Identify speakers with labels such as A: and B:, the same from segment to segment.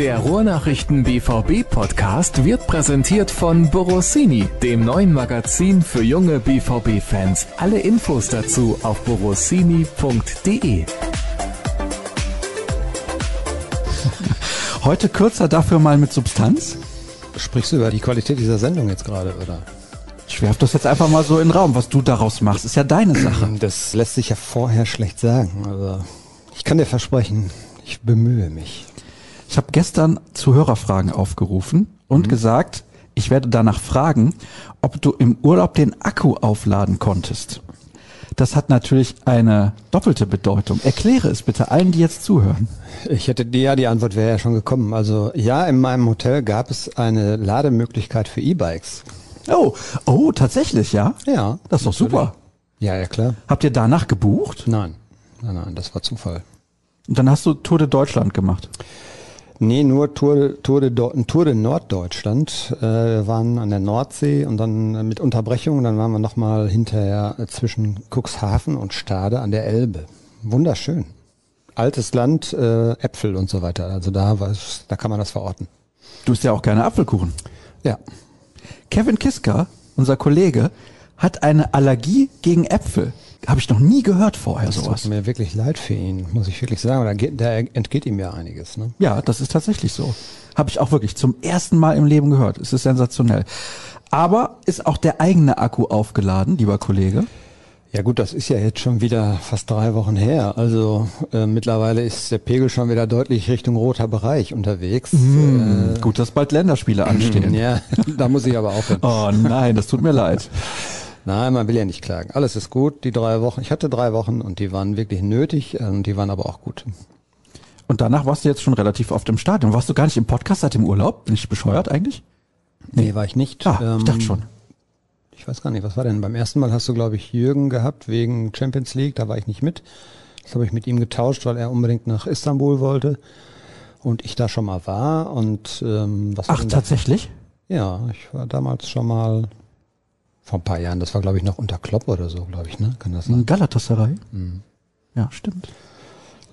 A: Der Ruhrnachrichten BVB Podcast wird präsentiert von Borossini, dem neuen Magazin für junge BVB Fans. Alle Infos dazu auf borossini.de.
B: Heute kürzer, dafür mal mit Substanz?
C: Sprichst du über die Qualität dieser Sendung jetzt gerade, oder?
B: Ich werf das jetzt einfach mal so in den Raum. Was du daraus machst, ist ja deine Sache.
C: Das lässt sich ja vorher schlecht sagen. Also ich kann dir versprechen, ich bemühe mich.
B: Ich habe gestern zu Hörerfragen aufgerufen und
C: Mhm.
B: gesagt, ich werde danach fragen, ob du im Urlaub den Akku aufladen konntest. Das hat natürlich eine doppelte Bedeutung. Erkläre es bitte allen, die jetzt zuhören.
C: Ich hätte die, ja, die Antwort wäre ja schon gekommen. Also ja, in meinem Hotel gab es eine Lademöglichkeit für E-Bikes.
B: Oh, oh, tatsächlich, ja?
C: Ja.
B: Das ist doch super.
C: Ja, ja, klar.
B: Habt ihr danach gebucht?
C: Nein. Nein, nein, das war Zufall.
B: Und dann hast du Tour de Deutschland gemacht.
C: Nee, nur Tour, Tour, de, Tour de Norddeutschland. Äh, wir waren an der Nordsee und dann äh, mit Unterbrechung, dann waren wir nochmal hinterher äh, zwischen Cuxhaven und Stade an der Elbe. Wunderschön. Altes Land, äh, Äpfel und so weiter. Also da, war's, da kann man das verorten.
B: Du isst ja auch gerne Apfelkuchen.
C: Ja.
B: Kevin Kiska, unser Kollege, hat eine Allergie gegen Äpfel. Habe ich noch nie gehört vorher
C: Das
B: sowas.
C: tut mir wirklich leid für ihn, muss ich wirklich sagen. Da, geht, da entgeht ihm ja einiges. Ne?
B: Ja, das ist tatsächlich so. Habe ich auch wirklich zum ersten Mal im Leben gehört. Es ist sensationell. Aber ist auch der eigene Akku aufgeladen, lieber Kollege?
C: Ja gut, das ist ja jetzt schon wieder fast drei Wochen her. Also äh, mittlerweile ist der Pegel schon wieder deutlich Richtung roter Bereich unterwegs.
B: Äh, Gut, dass bald Länderspiele anstehen.
C: Ja, da muss ich aber aufhören.
B: Oh nein, das tut mir leid.
C: Nein, man will ja nicht klagen. Alles ist gut. Die drei Wochen, ich hatte drei Wochen und die waren wirklich nötig und die waren aber auch gut.
B: Und danach warst du jetzt schon relativ oft im Stadion. Warst du gar nicht im Podcast seit dem Urlaub? Bin ich bescheuert eigentlich?
C: Nee, war ich nicht.
B: Ah, ich
C: Ähm,
B: dachte schon.
C: Ich weiß gar nicht, was war denn? Beim ersten Mal hast du, glaube ich, Jürgen gehabt wegen Champions League. Da war ich nicht mit. Das habe ich mit ihm getauscht, weil er unbedingt nach Istanbul wollte und ich da schon mal war. Und ähm, was
B: Ach, tatsächlich?
C: Ja, ich war damals schon mal vor ein paar Jahren. Das war, glaube ich, noch unter Klopp oder so, glaube ich, ne? Kann das sein?
B: In Galatasaray?
C: Mhm.
B: Ja, stimmt.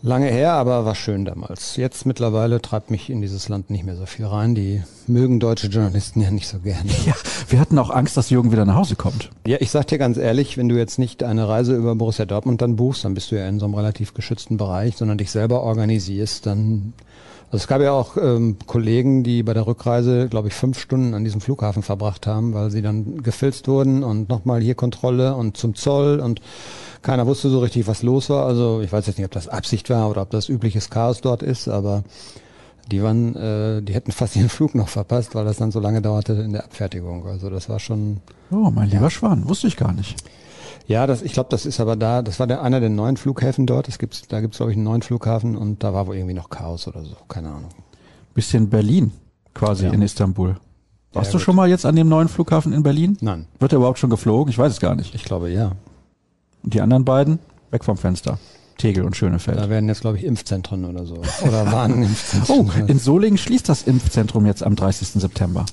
C: Lange her, aber war schön damals. Jetzt mittlerweile treibt mich in dieses Land nicht mehr so viel rein. Die mögen deutsche Journalisten ja nicht so gerne.
B: Ja, wir hatten auch Angst, dass Jürgen wieder nach Hause kommt.
C: Ja, ich sag dir ganz ehrlich, wenn du jetzt nicht eine Reise über Borussia Dortmund dann buchst, dann bist du ja in so einem relativ geschützten Bereich, sondern dich selber organisierst, dann also es gab ja auch ähm, Kollegen, die bei der Rückreise, glaube ich, fünf Stunden an diesem Flughafen verbracht haben, weil sie dann gefilzt wurden und nochmal hier Kontrolle und zum Zoll und keiner wusste so richtig, was los war. Also ich weiß jetzt nicht, ob das Absicht war oder ob das übliches Chaos dort ist, aber die waren, äh, die hätten fast ihren Flug noch verpasst, weil das dann so lange dauerte in der Abfertigung. Also das war schon
B: Oh, mein lieber Schwan, wusste ich gar nicht.
C: Ja, das, ich glaube, das ist aber da, das war der, einer der neuen Flughäfen dort. Es gibt's, da gibt's glaube ich, einen neuen Flughafen und da war wohl irgendwie noch Chaos oder so. Keine Ahnung.
B: Bisschen Berlin quasi
C: Ja.
B: in Istanbul. Warst
C: Ja,
B: du
C: gut.
B: schon mal jetzt an dem neuen Flughafen in Berlin?
C: Nein,
B: Wird er überhaupt schon geflogen? Ich weiß es gar nicht.
C: ich glaube ja.
B: Und die anderen beiden? Weg vom Fenster. Tegel und Schönefeld.
C: Da werden jetzt, glaube ich, Impfzentren oder so. Oder waren Impfzentren.
B: Oh, in Solingen schließt das Impfzentrum jetzt am 30. September.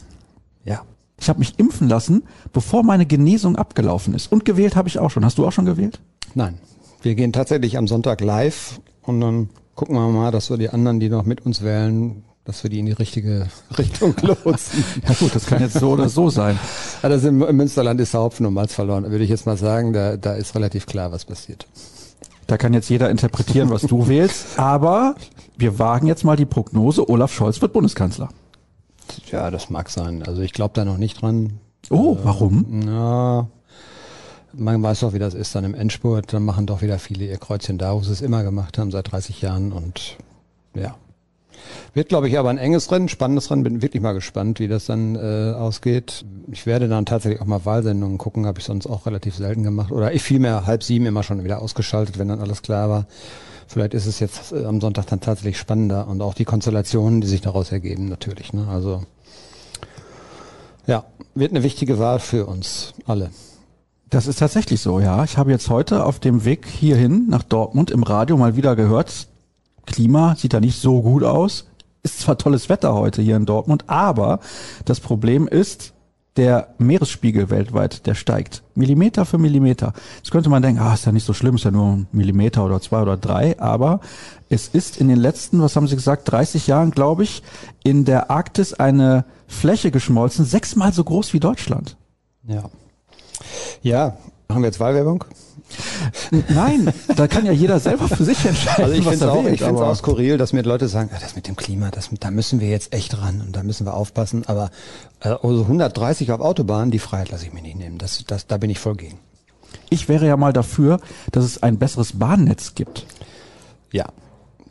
C: ja.
B: Ich habe mich impfen lassen, bevor meine Genesung abgelaufen ist. Und gewählt habe ich auch schon. Hast du auch schon gewählt?
C: Nein. Wir gehen tatsächlich am Sonntag live und dann gucken wir mal, dass wir die anderen, die noch mit uns wählen, dass wir die in die richtige Richtung lotsen.
B: Ja gut, das kann jetzt so oder so sein.
C: Also im, im Münsterland ist der Hopfen und Malz verloren. Da würde ich jetzt mal sagen, da, da ist relativ klar, was passiert.
B: Da kann jetzt jeder interpretieren, was du wählst. Aber wir wagen jetzt mal die Prognose, Olaf Scholz wird Bundeskanzler.
C: Ja, das mag sein. Also ich glaube da noch nicht dran.
B: Oh, warum?
C: Ja, man weiß doch, wie das ist dann im Endspurt. Dann machen doch wieder viele ihr Kreuzchen da, wo sie es immer gemacht haben, seit 30 Jahren. Und ja, wird, glaube ich, aber ein enges Rennen, spannendes Rennen. Bin wirklich mal gespannt, wie das dann äh, ausgeht. Ich werde dann tatsächlich auch mal Wahlsendungen gucken, habe ich sonst auch relativ selten gemacht. Oder ich vielmehr halb sieben immer schon wieder ausgeschaltet, wenn dann alles klar war. Vielleicht ist es jetzt äh, am Sonntag dann tatsächlich spannender und auch die Konstellationen, die sich daraus ergeben, natürlich. Ne? Also ja, wird eine wichtige Wahl für uns alle.
B: Das ist tatsächlich so, ja. Ich habe jetzt heute auf dem Weg hierhin nach Dortmund im Radio mal wieder gehört, Klima sieht da nicht so gut aus. Ist zwar tolles Wetter heute hier in Dortmund, aber das Problem ist, der Meeresspiegel weltweit, der steigt. Millimeter für Millimeter. Jetzt könnte man denken, ah, ist ja nicht so schlimm, ist ja nur ein Millimeter oder zwei oder drei, aber es ist in den letzten, was haben Sie gesagt, 30 Jahren, glaube ich, in der Arktis eine Fläche geschmolzen, sechsmal so groß wie Deutschland.
C: Ja. Ja, machen wir jetzt Wahlwerbung?
B: Nein, da kann ja jeder selber für sich entscheiden.
C: Also ich finde es auch, ich find's auch skurril, dass mir Leute sagen, ah, das mit dem Klima, das, da müssen wir jetzt echt ran und da müssen wir aufpassen. Aber äh, also 130 auf Autobahn, die Freiheit lasse ich mir nicht nehmen. Das, das, da bin ich voll gegen.
B: Ich wäre ja mal dafür, dass es ein besseres Bahnnetz gibt.
C: Ja,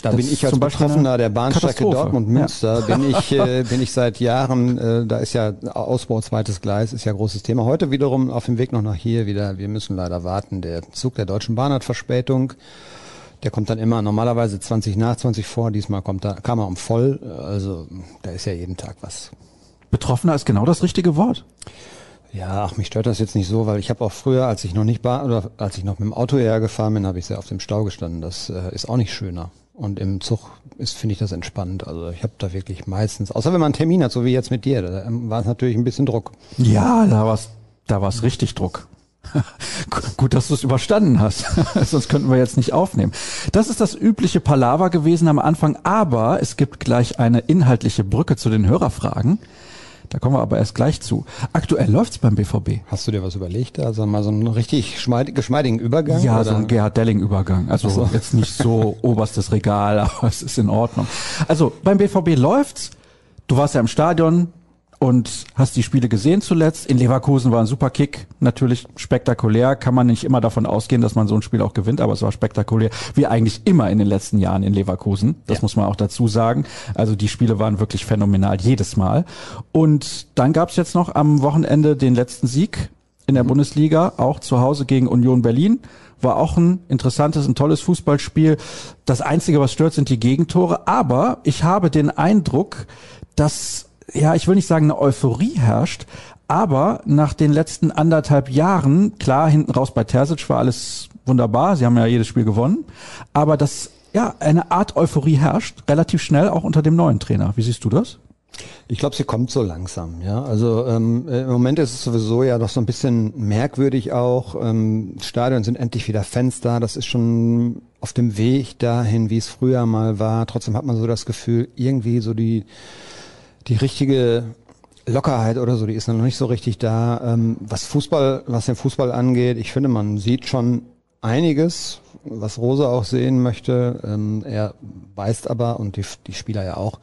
C: da das bin ich als Betroffener der Bahnstrecke Dortmund-Münster, ja. bin ich äh, bin ich seit Jahren, äh, da ist ja Ausbau zweites Gleis, ist ja großes Thema. Heute wiederum auf dem Weg noch nach hier wieder, wir müssen leider warten, der Zug der Deutschen Bahn hat Verspätung. Der kommt dann immer normalerweise 20 nach 20 vor, diesmal kommt da, kam er um voll, also da ist ja jeden Tag was.
B: Betroffener ist genau das richtige Wort.
C: Ja, ach, mich stört das jetzt nicht so, weil ich habe auch früher, als ich noch nicht war, oder als ich noch mit dem Auto hergefahren bin, habe ich sehr auf dem Stau gestanden. Das äh, ist auch nicht schöner. Und im Zug ist, finde ich das entspannt. Also ich habe da wirklich meistens, außer wenn man einen Termin hat, so wie jetzt mit dir, da war es natürlich ein bisschen Druck.
B: Ja, da war es da war's richtig Druck. Gut, dass du es überstanden hast. Sonst könnten wir jetzt nicht aufnehmen. Das ist das übliche Palaver gewesen am Anfang, aber es gibt gleich eine inhaltliche Brücke zu den Hörerfragen. Da kommen wir aber erst gleich zu. Aktuell läuft's beim BVB.
C: Hast du dir was überlegt? Also mal so einen richtig geschmeidigen Übergang?
B: Ja, oder? so ein Gerhard Delling-Übergang. Also so. jetzt nicht so oberstes Regal, aber es ist in Ordnung. Also beim BVB läuft's. Du warst ja im Stadion, und hast die Spiele gesehen zuletzt. In Leverkusen war ein super Kick, natürlich spektakulär. Kann man nicht immer davon ausgehen, dass man so ein Spiel auch gewinnt, aber es war spektakulär, wie eigentlich immer in den letzten Jahren in Leverkusen. Das ja. muss man auch dazu sagen. Also die Spiele waren wirklich phänomenal jedes Mal. Und dann gab's jetzt noch am Wochenende den letzten Sieg in der mhm. Bundesliga, auch zu Hause gegen Union Berlin. War auch ein interessantes, ein tolles Fußballspiel. Das Einzige, was stört, sind die Gegentore. Aber ich habe den Eindruck, dass ja, ich will nicht sagen, eine Euphorie herrscht, aber nach den letzten anderthalb Jahren, klar, hinten raus bei Terzic war alles wunderbar, sie haben ja jedes Spiel gewonnen, aber dass ja eine Art Euphorie herrscht, relativ schnell auch unter dem neuen Trainer. Wie siehst du das?
C: Ich glaube, sie kommt so langsam, ja. Also ähm, im Moment ist es sowieso ja doch so ein bisschen merkwürdig auch. Ähm, Stadion sind endlich wieder Fans da. Das ist schon auf dem Weg dahin, wie es früher mal war. Trotzdem hat man so das Gefühl, irgendwie so die die richtige Lockerheit oder so, die ist noch nicht so richtig da. Ähm, was Fußball, was den Fußball angeht, ich finde, man sieht schon einiges, was Rose auch sehen möchte. Ähm, er weist aber, und die, die Spieler ja auch,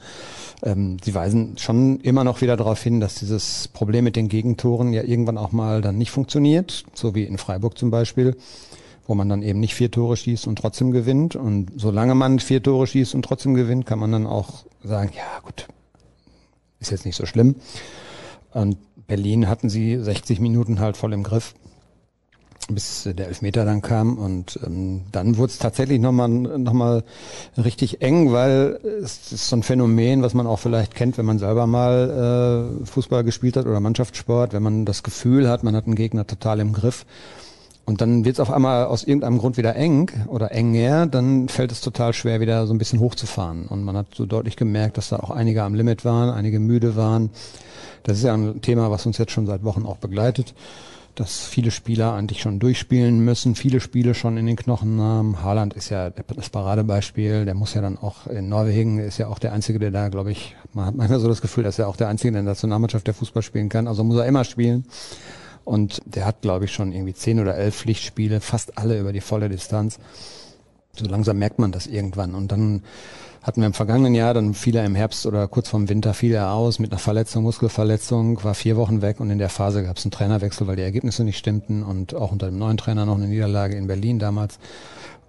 C: ähm, sie weisen schon immer noch wieder darauf hin, dass dieses Problem mit den Gegentoren ja irgendwann auch mal dann nicht funktioniert, so wie in Freiburg zum Beispiel wo man dann eben nicht vier Tore schießt und trotzdem gewinnt. Und solange man vier Tore schießt und trotzdem gewinnt, kann man dann auch sagen, ja gut, ist jetzt nicht so schlimm. Und Berlin hatten sie 60 Minuten halt voll im Griff, bis der Elfmeter dann kam. Und ähm, dann wurde es tatsächlich nochmal noch mal richtig eng, weil es ist so ein Phänomen, was man auch vielleicht kennt, wenn man selber mal äh, Fußball gespielt hat oder Mannschaftssport, wenn man das Gefühl hat, man hat einen Gegner total im Griff und dann wird es auf einmal aus irgendeinem Grund wieder eng oder enger, dann fällt es total schwer, wieder so ein bisschen hochzufahren. Und man hat so deutlich gemerkt, dass da auch einige am Limit waren, einige müde waren. Das ist ja ein Thema, was uns jetzt schon seit Wochen auch begleitet, dass viele Spieler eigentlich schon durchspielen müssen, viele Spiele schon in den Knochen haben. Haaland ist ja das Paradebeispiel, der muss ja dann auch in Norwegen, ist ja auch der Einzige, der da, glaube ich, man hat manchmal so das Gefühl, dass er auch der Einzige der Nationalmannschaft, der Fußball spielen kann. Also muss er immer spielen. Und der hat, glaube ich, schon irgendwie zehn oder elf Pflichtspiele, fast alle über die volle Distanz. So langsam merkt man das irgendwann. Und dann hatten wir im vergangenen Jahr, dann fiel er im Herbst oder kurz vorm Winter fiel er aus mit einer Verletzung, Muskelverletzung, war vier Wochen weg und in der Phase gab es einen Trainerwechsel, weil die Ergebnisse nicht stimmten und auch unter dem neuen Trainer noch eine Niederlage in Berlin damals.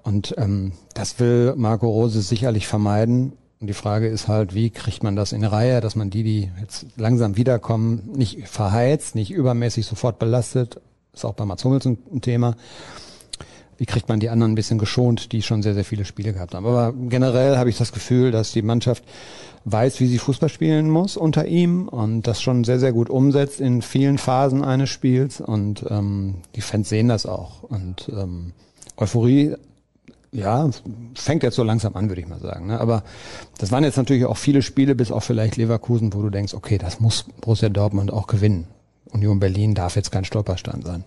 C: Und ähm, das will Marco Rose sicherlich vermeiden. Und die Frage ist halt, wie kriegt man das in Reihe, dass man die, die jetzt langsam wiederkommen, nicht verheizt, nicht übermäßig sofort belastet. Ist auch bei Mats Hummels ein, ein Thema. Wie kriegt man die anderen ein bisschen geschont, die schon sehr, sehr viele Spiele gehabt haben. Aber generell habe ich das Gefühl, dass die Mannschaft weiß, wie sie Fußball spielen muss unter ihm und das schon sehr, sehr gut umsetzt in vielen Phasen eines Spiels. Und ähm, die Fans sehen das auch. Und ähm, Euphorie ja, fängt jetzt so langsam an, würde ich mal sagen. Ne? Aber das waren jetzt natürlich auch viele Spiele, bis auch vielleicht Leverkusen, wo du denkst, okay, das muss Borussia Dortmund auch gewinnen. Union Berlin darf jetzt kein Stolperstein sein.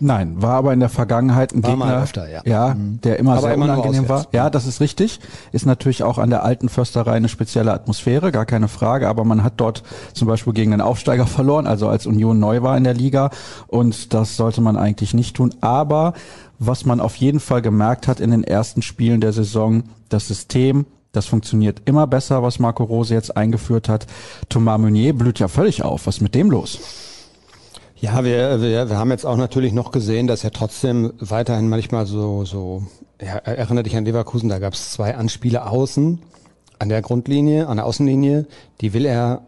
B: Nein, war aber in der Vergangenheit ein
C: War
B: Gegner,
C: öfter, ja.
B: ja
C: Mhm.
B: der immer
C: Aber
B: sehr
C: immer
B: unangenehm war. Ja, das ist richtig. Ist natürlich auch an der alten Försterei eine spezielle Atmosphäre, gar keine Frage. Aber man hat dort zum Beispiel gegen den Aufsteiger verloren, also als Union neu war in der Liga. Und das sollte man eigentlich nicht tun. Aber was man auf jeden Fall gemerkt hat in den ersten Spielen der Saison, das System, das funktioniert immer besser, was Marco Rose jetzt eingeführt hat. Thomas Meunier blüht ja völlig auf. Was ist mit dem los?
C: Ja, wir, wir, wir haben jetzt auch natürlich noch gesehen, dass er trotzdem weiterhin manchmal so, so ja, erinnere dich an Leverkusen, da gab es zwei Anspiele außen an der Grundlinie, an der Außenlinie, die will er,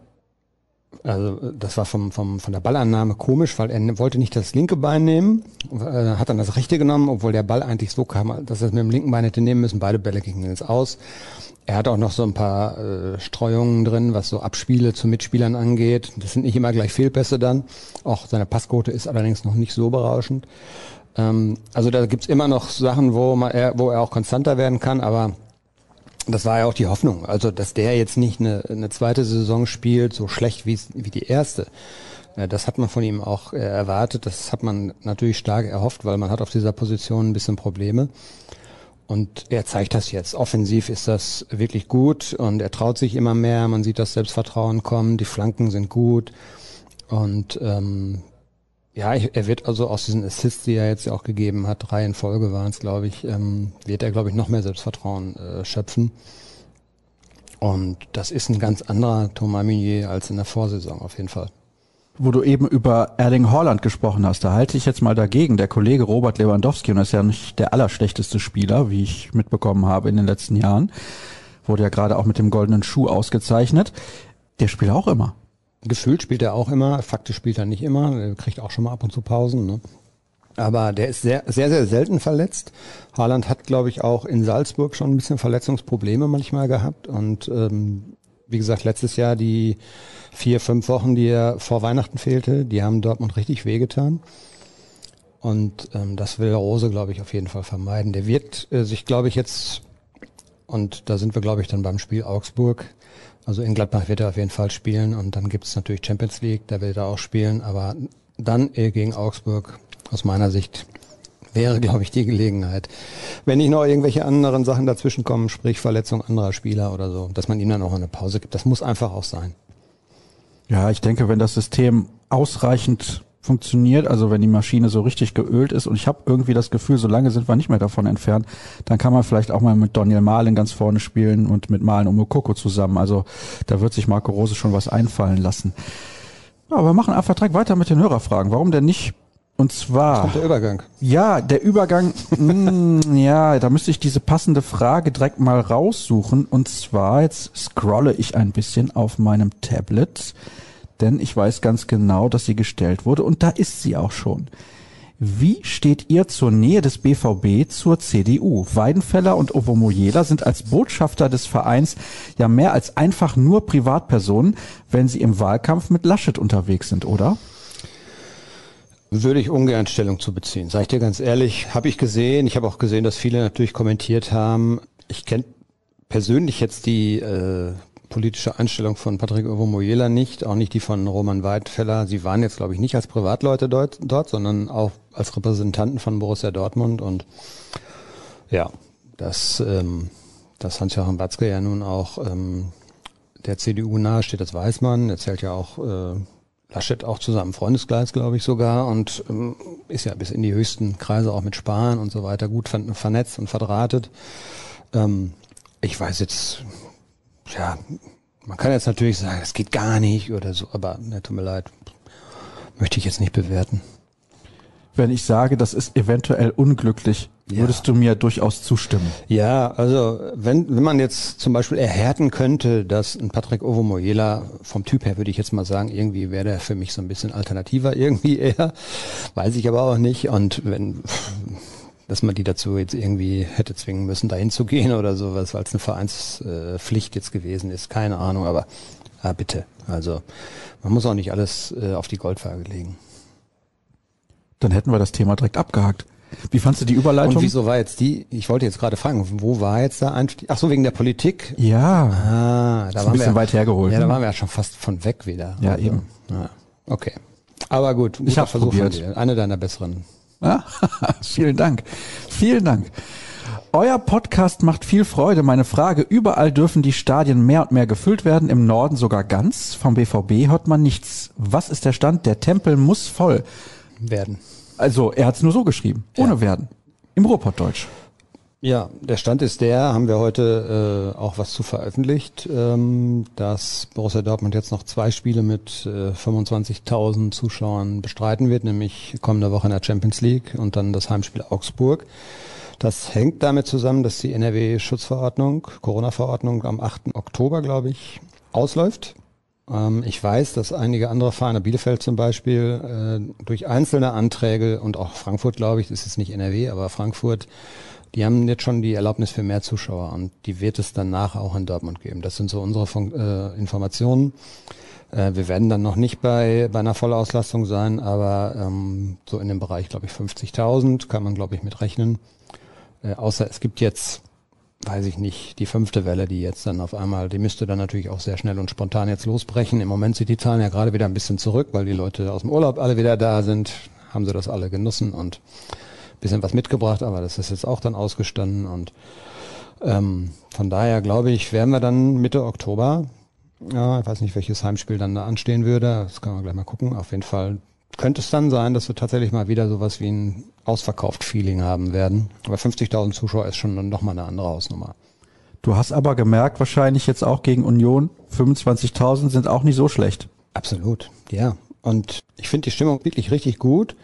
C: also das war vom, vom, von der Ballannahme komisch, weil er wollte nicht das linke Bein nehmen, äh, hat dann das rechte genommen, obwohl der Ball eigentlich so kam, dass er es mit dem linken Bein hätte nehmen müssen, beide Bälle gingen jetzt aus. Er hat auch noch so ein paar äh, Streuungen drin, was so Abspiele zu Mitspielern angeht. Das sind nicht immer gleich Fehlpässe dann. Auch seine Passquote ist allerdings noch nicht so berauschend. Ähm, also da gibt's immer noch Sachen, wo, man, er, wo er auch konstanter werden kann, aber das war ja auch die Hoffnung. Also, dass der jetzt nicht eine, eine zweite Saison spielt, so schlecht wie, wie die erste. Das hat man von ihm auch äh, erwartet. Das hat man natürlich stark erhofft, weil man hat auf dieser Position ein bisschen Probleme. Und er zeigt das jetzt. Offensiv ist das wirklich gut und er traut sich immer mehr. Man sieht das Selbstvertrauen kommen. Die Flanken sind gut. Und ähm, ja, er wird also aus diesen Assists, die er jetzt ja auch gegeben hat, drei in Folge waren es, glaube ich, ähm, wird er, glaube ich, noch mehr Selbstvertrauen äh, schöpfen. Und das ist ein ganz anderer Thomas Meunier als in der Vorsaison auf jeden Fall.
B: wo du eben über Erling Haaland gesprochen hast, da halte ich jetzt mal dagegen. Der Kollege Robert Lewandowski, und das ist ja nicht der allerschlechteste Spieler, wie ich mitbekommen habe in den letzten Jahren, wurde ja gerade auch mit dem goldenen Schuh ausgezeichnet. Der spielt auch immer.
C: Gefühlt spielt er auch immer, faktisch spielt er nicht immer, er kriegt auch schon mal ab und zu Pausen. Ne? Aber der ist sehr, sehr, sehr selten verletzt. Haaland hat, glaube ich, auch in Salzburg schon ein bisschen Verletzungsprobleme manchmal gehabt. Und ähm, wie gesagt, letztes Jahr die vier, fünf Wochen, die er vor Weihnachten fehlte, die haben Dortmund richtig wehgetan. Und ähm, das will Rose, glaube ich, auf jeden Fall vermeiden. Der wird äh, sich, glaube ich, jetzt, und da sind wir, glaube ich, dann beim Spiel Augsburg, also in Gladbach wird er auf jeden Fall spielen und dann gibt es natürlich Champions League, da wird er auch spielen, aber dann gegen Augsburg, aus meiner Sicht, wäre, glaube ich, die Gelegenheit. Wenn nicht noch irgendwelche anderen Sachen dazwischen kommen, sprich Verletzung anderer Spieler oder so, dass man ihm dann auch eine Pause gibt, das muss einfach auch sein.
B: Ja, ich denke, wenn das System ausreichend funktioniert, also wenn die Maschine so richtig geölt ist und ich habe irgendwie das Gefühl, so lange sind wir nicht mehr davon entfernt, dann kann man vielleicht auch mal mit Daniel Mahlen ganz vorne spielen und mit Mahlen und Mokoko zusammen. Also da wird sich Marco Rose schon was einfallen lassen. Ja, aber wir machen einfach direkt weiter mit den Hörerfragen. Warum denn nicht? Und zwar,
C: Der Übergang.
B: ja, der Übergang, mh, ja, da müsste ich diese passende Frage direkt mal raussuchen. Und zwar, jetzt scrolle ich ein bisschen auf meinem Tablet, denn ich weiß ganz genau, dass sie gestellt wurde. Und da ist sie auch schon. Wie steht ihr zur Nähe des BVB zur CDU? Weidenfeller und Ovomoyela sind als Botschafter des Vereins ja mehr als einfach nur Privatpersonen, wenn sie im Wahlkampf mit Laschet unterwegs sind, oder?
C: Würde ich ungern Stellung zu beziehen. Sag ich dir ganz ehrlich, habe ich gesehen. Ich habe auch gesehen, dass viele natürlich kommentiert haben. Ich kenne persönlich jetzt die äh, politische Einstellung von Patrick Ovomoyela nicht, auch nicht die von Roman Weidfeller. Sie waren jetzt, glaube ich, nicht als Privatleute dort, dort, sondern auch als Repräsentanten von Borussia Dortmund. Und ja, dass, ähm, dass Hans-Joachim Watzke ja nun auch ähm, der CDU nahesteht, das weiß man. Er zählt ja auch äh, Laschet auch seinem Freundeskreis, glaube ich sogar, und ähm, ist ja bis in die höchsten Kreise auch mit Spahn und so weiter gut ver vernetzt und verdrahtet. Ähm, ich weiß jetzt, ja, man kann jetzt natürlich sagen, es geht gar nicht oder so, aber ne, tut mir leid, möchte ich jetzt nicht bewerten.
B: Wenn ich sage, das ist eventuell unglücklich,
C: Ja.
B: würdest du mir durchaus zustimmen.
C: Ja, also wenn, wenn man jetzt zum Beispiel erhärten könnte, dass ein Patrick Ovomoyela vom Typ her würde ich jetzt mal sagen, irgendwie wäre der für mich so ein bisschen alternativer irgendwie eher, weiß ich aber auch nicht. Und wenn, dass man die dazu jetzt irgendwie hätte zwingen müssen, dahin zu gehen oder sowas, weil es eine Vereinspflicht jetzt gewesen ist, keine Ahnung, aber ah, bitte. Also man muss auch nicht alles äh, auf die Goldwaage legen.
B: Dann hätten wir das Thema direkt abgehakt. Wie fandst du die Überleitung?
C: Und wieso war jetzt die, ich wollte jetzt gerade fragen, wo war jetzt der Einstieg? Ach so, wegen der Politik?
B: Ja,
C: Ah, da
B: ist ein
C: waren
B: bisschen
C: wir,
B: weit hergeholt.
C: Ja, da
B: ne?
C: waren wir ja schon fast von weg wieder.
B: Ja,
C: Also,
B: eben.
C: Ja, okay. Aber gut,
B: ich habe probiert.
C: Eine deiner besseren.
B: Ja, vielen Dank. Vielen Dank. Euer Podcast macht viel Freude. Meine Frage, überall dürfen die Stadien mehr und mehr gefüllt werden, im Norden sogar ganz. Vom BVB hört man nichts. Was ist der Stand? Der Tempel muss voll
C: werden.
B: Also, er hat es nur so geschrieben, ohne ja. werden. Im Ruhrpottdeutsch.
C: Ja, der Stand ist der, haben wir heute äh, auch was zu veröffentlicht, ähm, dass Borussia Dortmund jetzt noch zwei Spiele mit äh, 25.000 Zuschauern bestreiten wird, nämlich kommende Woche in der Champions League und dann das Heimspiel Augsburg. Das hängt damit zusammen, dass die NRW-Schutzverordnung, Corona-Verordnung am 8. Oktober, glaube ich, ausläuft. Ähm, ich weiß, dass einige andere Vereine, Bielefeld zum Beispiel, äh, durch einzelne Anträge und auch Frankfurt, glaube ich, das ist nicht NRW, aber Frankfurt, die haben jetzt schon die Erlaubnis für mehr Zuschauer und die wird es danach auch in Dortmund geben. Das sind so unsere Fun äh, Informationen. Äh, wir werden dann noch nicht bei, bei einer Vollauslastung sein, aber ähm, so in dem Bereich, glaube ich, 50.000 kann man, glaube ich, mit rechnen. Äh, außer es gibt jetzt, weiß ich nicht, die fünfte Welle, die jetzt dann auf einmal, die müsste dann natürlich auch sehr schnell und spontan jetzt losbrechen. Im Moment sind die Zahlen ja gerade wieder ein bisschen zurück, weil die Leute aus dem Urlaub alle wieder da sind, haben sie das alle genossen und bisschen was mitgebracht, aber das ist jetzt auch dann ausgestanden und ähm, von daher glaube ich, werden wir dann Mitte Oktober, ja, ich weiß nicht, welches Heimspiel dann da anstehen würde, das kann man gleich mal gucken, auf jeden Fall könnte es dann sein, dass wir tatsächlich mal wieder sowas wie ein ausverkauft Feeling haben werden. Aber 50.000 Zuschauer ist schon nochmal eine andere Hausnummer.
B: Du hast aber gemerkt, wahrscheinlich jetzt auch gegen Union, 25.000 sind auch nicht so schlecht.
C: Absolut, ja. Und ich finde die Stimmung wirklich richtig gut.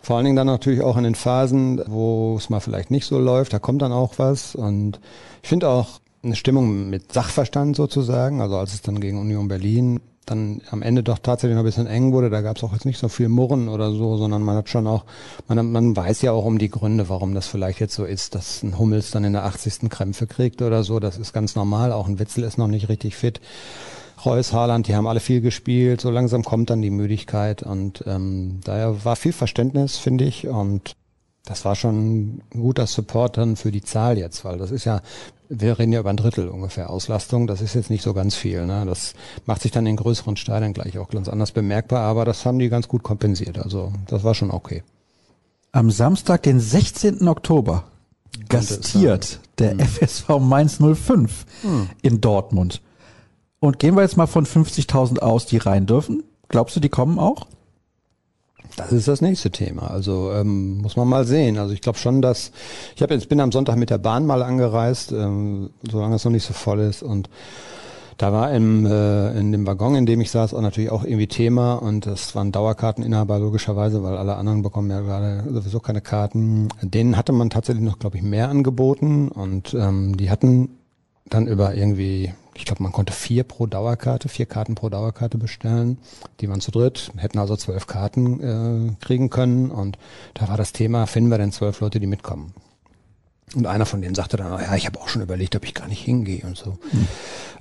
C: Vor allen Dingen dann natürlich auch in den Phasen, wo es mal vielleicht nicht so läuft, da kommt dann auch was. Und ich finde auch eine Stimmung mit Sachverstand sozusagen, also als es dann gegen Union Berlin dann am Ende doch tatsächlich noch ein bisschen eng wurde. Da gab es auch jetzt nicht so viel Murren oder so, sondern man hat schon auch, man, man weiß ja auch um die Gründe, warum das vielleicht jetzt so ist, dass ein Hummels dann in der 80. Krämpfe kriegt oder so. Das ist ganz normal. Auch ein Witzel ist noch nicht richtig fit. Reus, Haaland, die haben alle viel gespielt. So langsam kommt dann die Müdigkeit und ähm, daher war viel Verständnis, finde ich. Und das war schon ein guter Support dann für die Zahl jetzt, weil das ist ja, wir reden ja über ein Drittel ungefähr Auslastung. Das ist jetzt nicht so ganz viel. Ne? Das macht sich dann in größeren Stadien gleich auch ganz anders bemerkbar, aber das haben die ganz gut kompensiert. Also das war schon okay.
B: Am Samstag, den 16. Oktober, gastiert der hm. FSV Mainz 05 hm. in Dortmund. Und gehen wir jetzt mal von 50.000 aus, die rein dürfen. Glaubst du, die kommen auch?
C: Das ist das nächste Thema. Also ähm, muss man mal sehen. Also ich glaube schon, dass ich habe jetzt bin am Sonntag mit der Bahn mal angereist, ähm, solange es noch nicht so voll ist und da war im, äh, in dem Waggon, in dem ich saß, auch natürlich auch irgendwie Thema und das waren Dauerkarteninhaber logischerweise, weil alle anderen bekommen ja gerade sowieso keine Karten. Denen hatte man tatsächlich noch, glaube ich, mehr angeboten und ähm, die hatten dann über irgendwie ich glaube, man konnte vier pro Dauerkarte, vier Karten pro Dauerkarte bestellen. Die waren zu dritt, hätten also zwölf Karten äh, kriegen können. Und da war das Thema, finden wir denn zwölf Leute, die mitkommen? Und einer von denen sagte dann, ja, ich habe auch schon überlegt, ob ich gar nicht hingehe und so. Hm.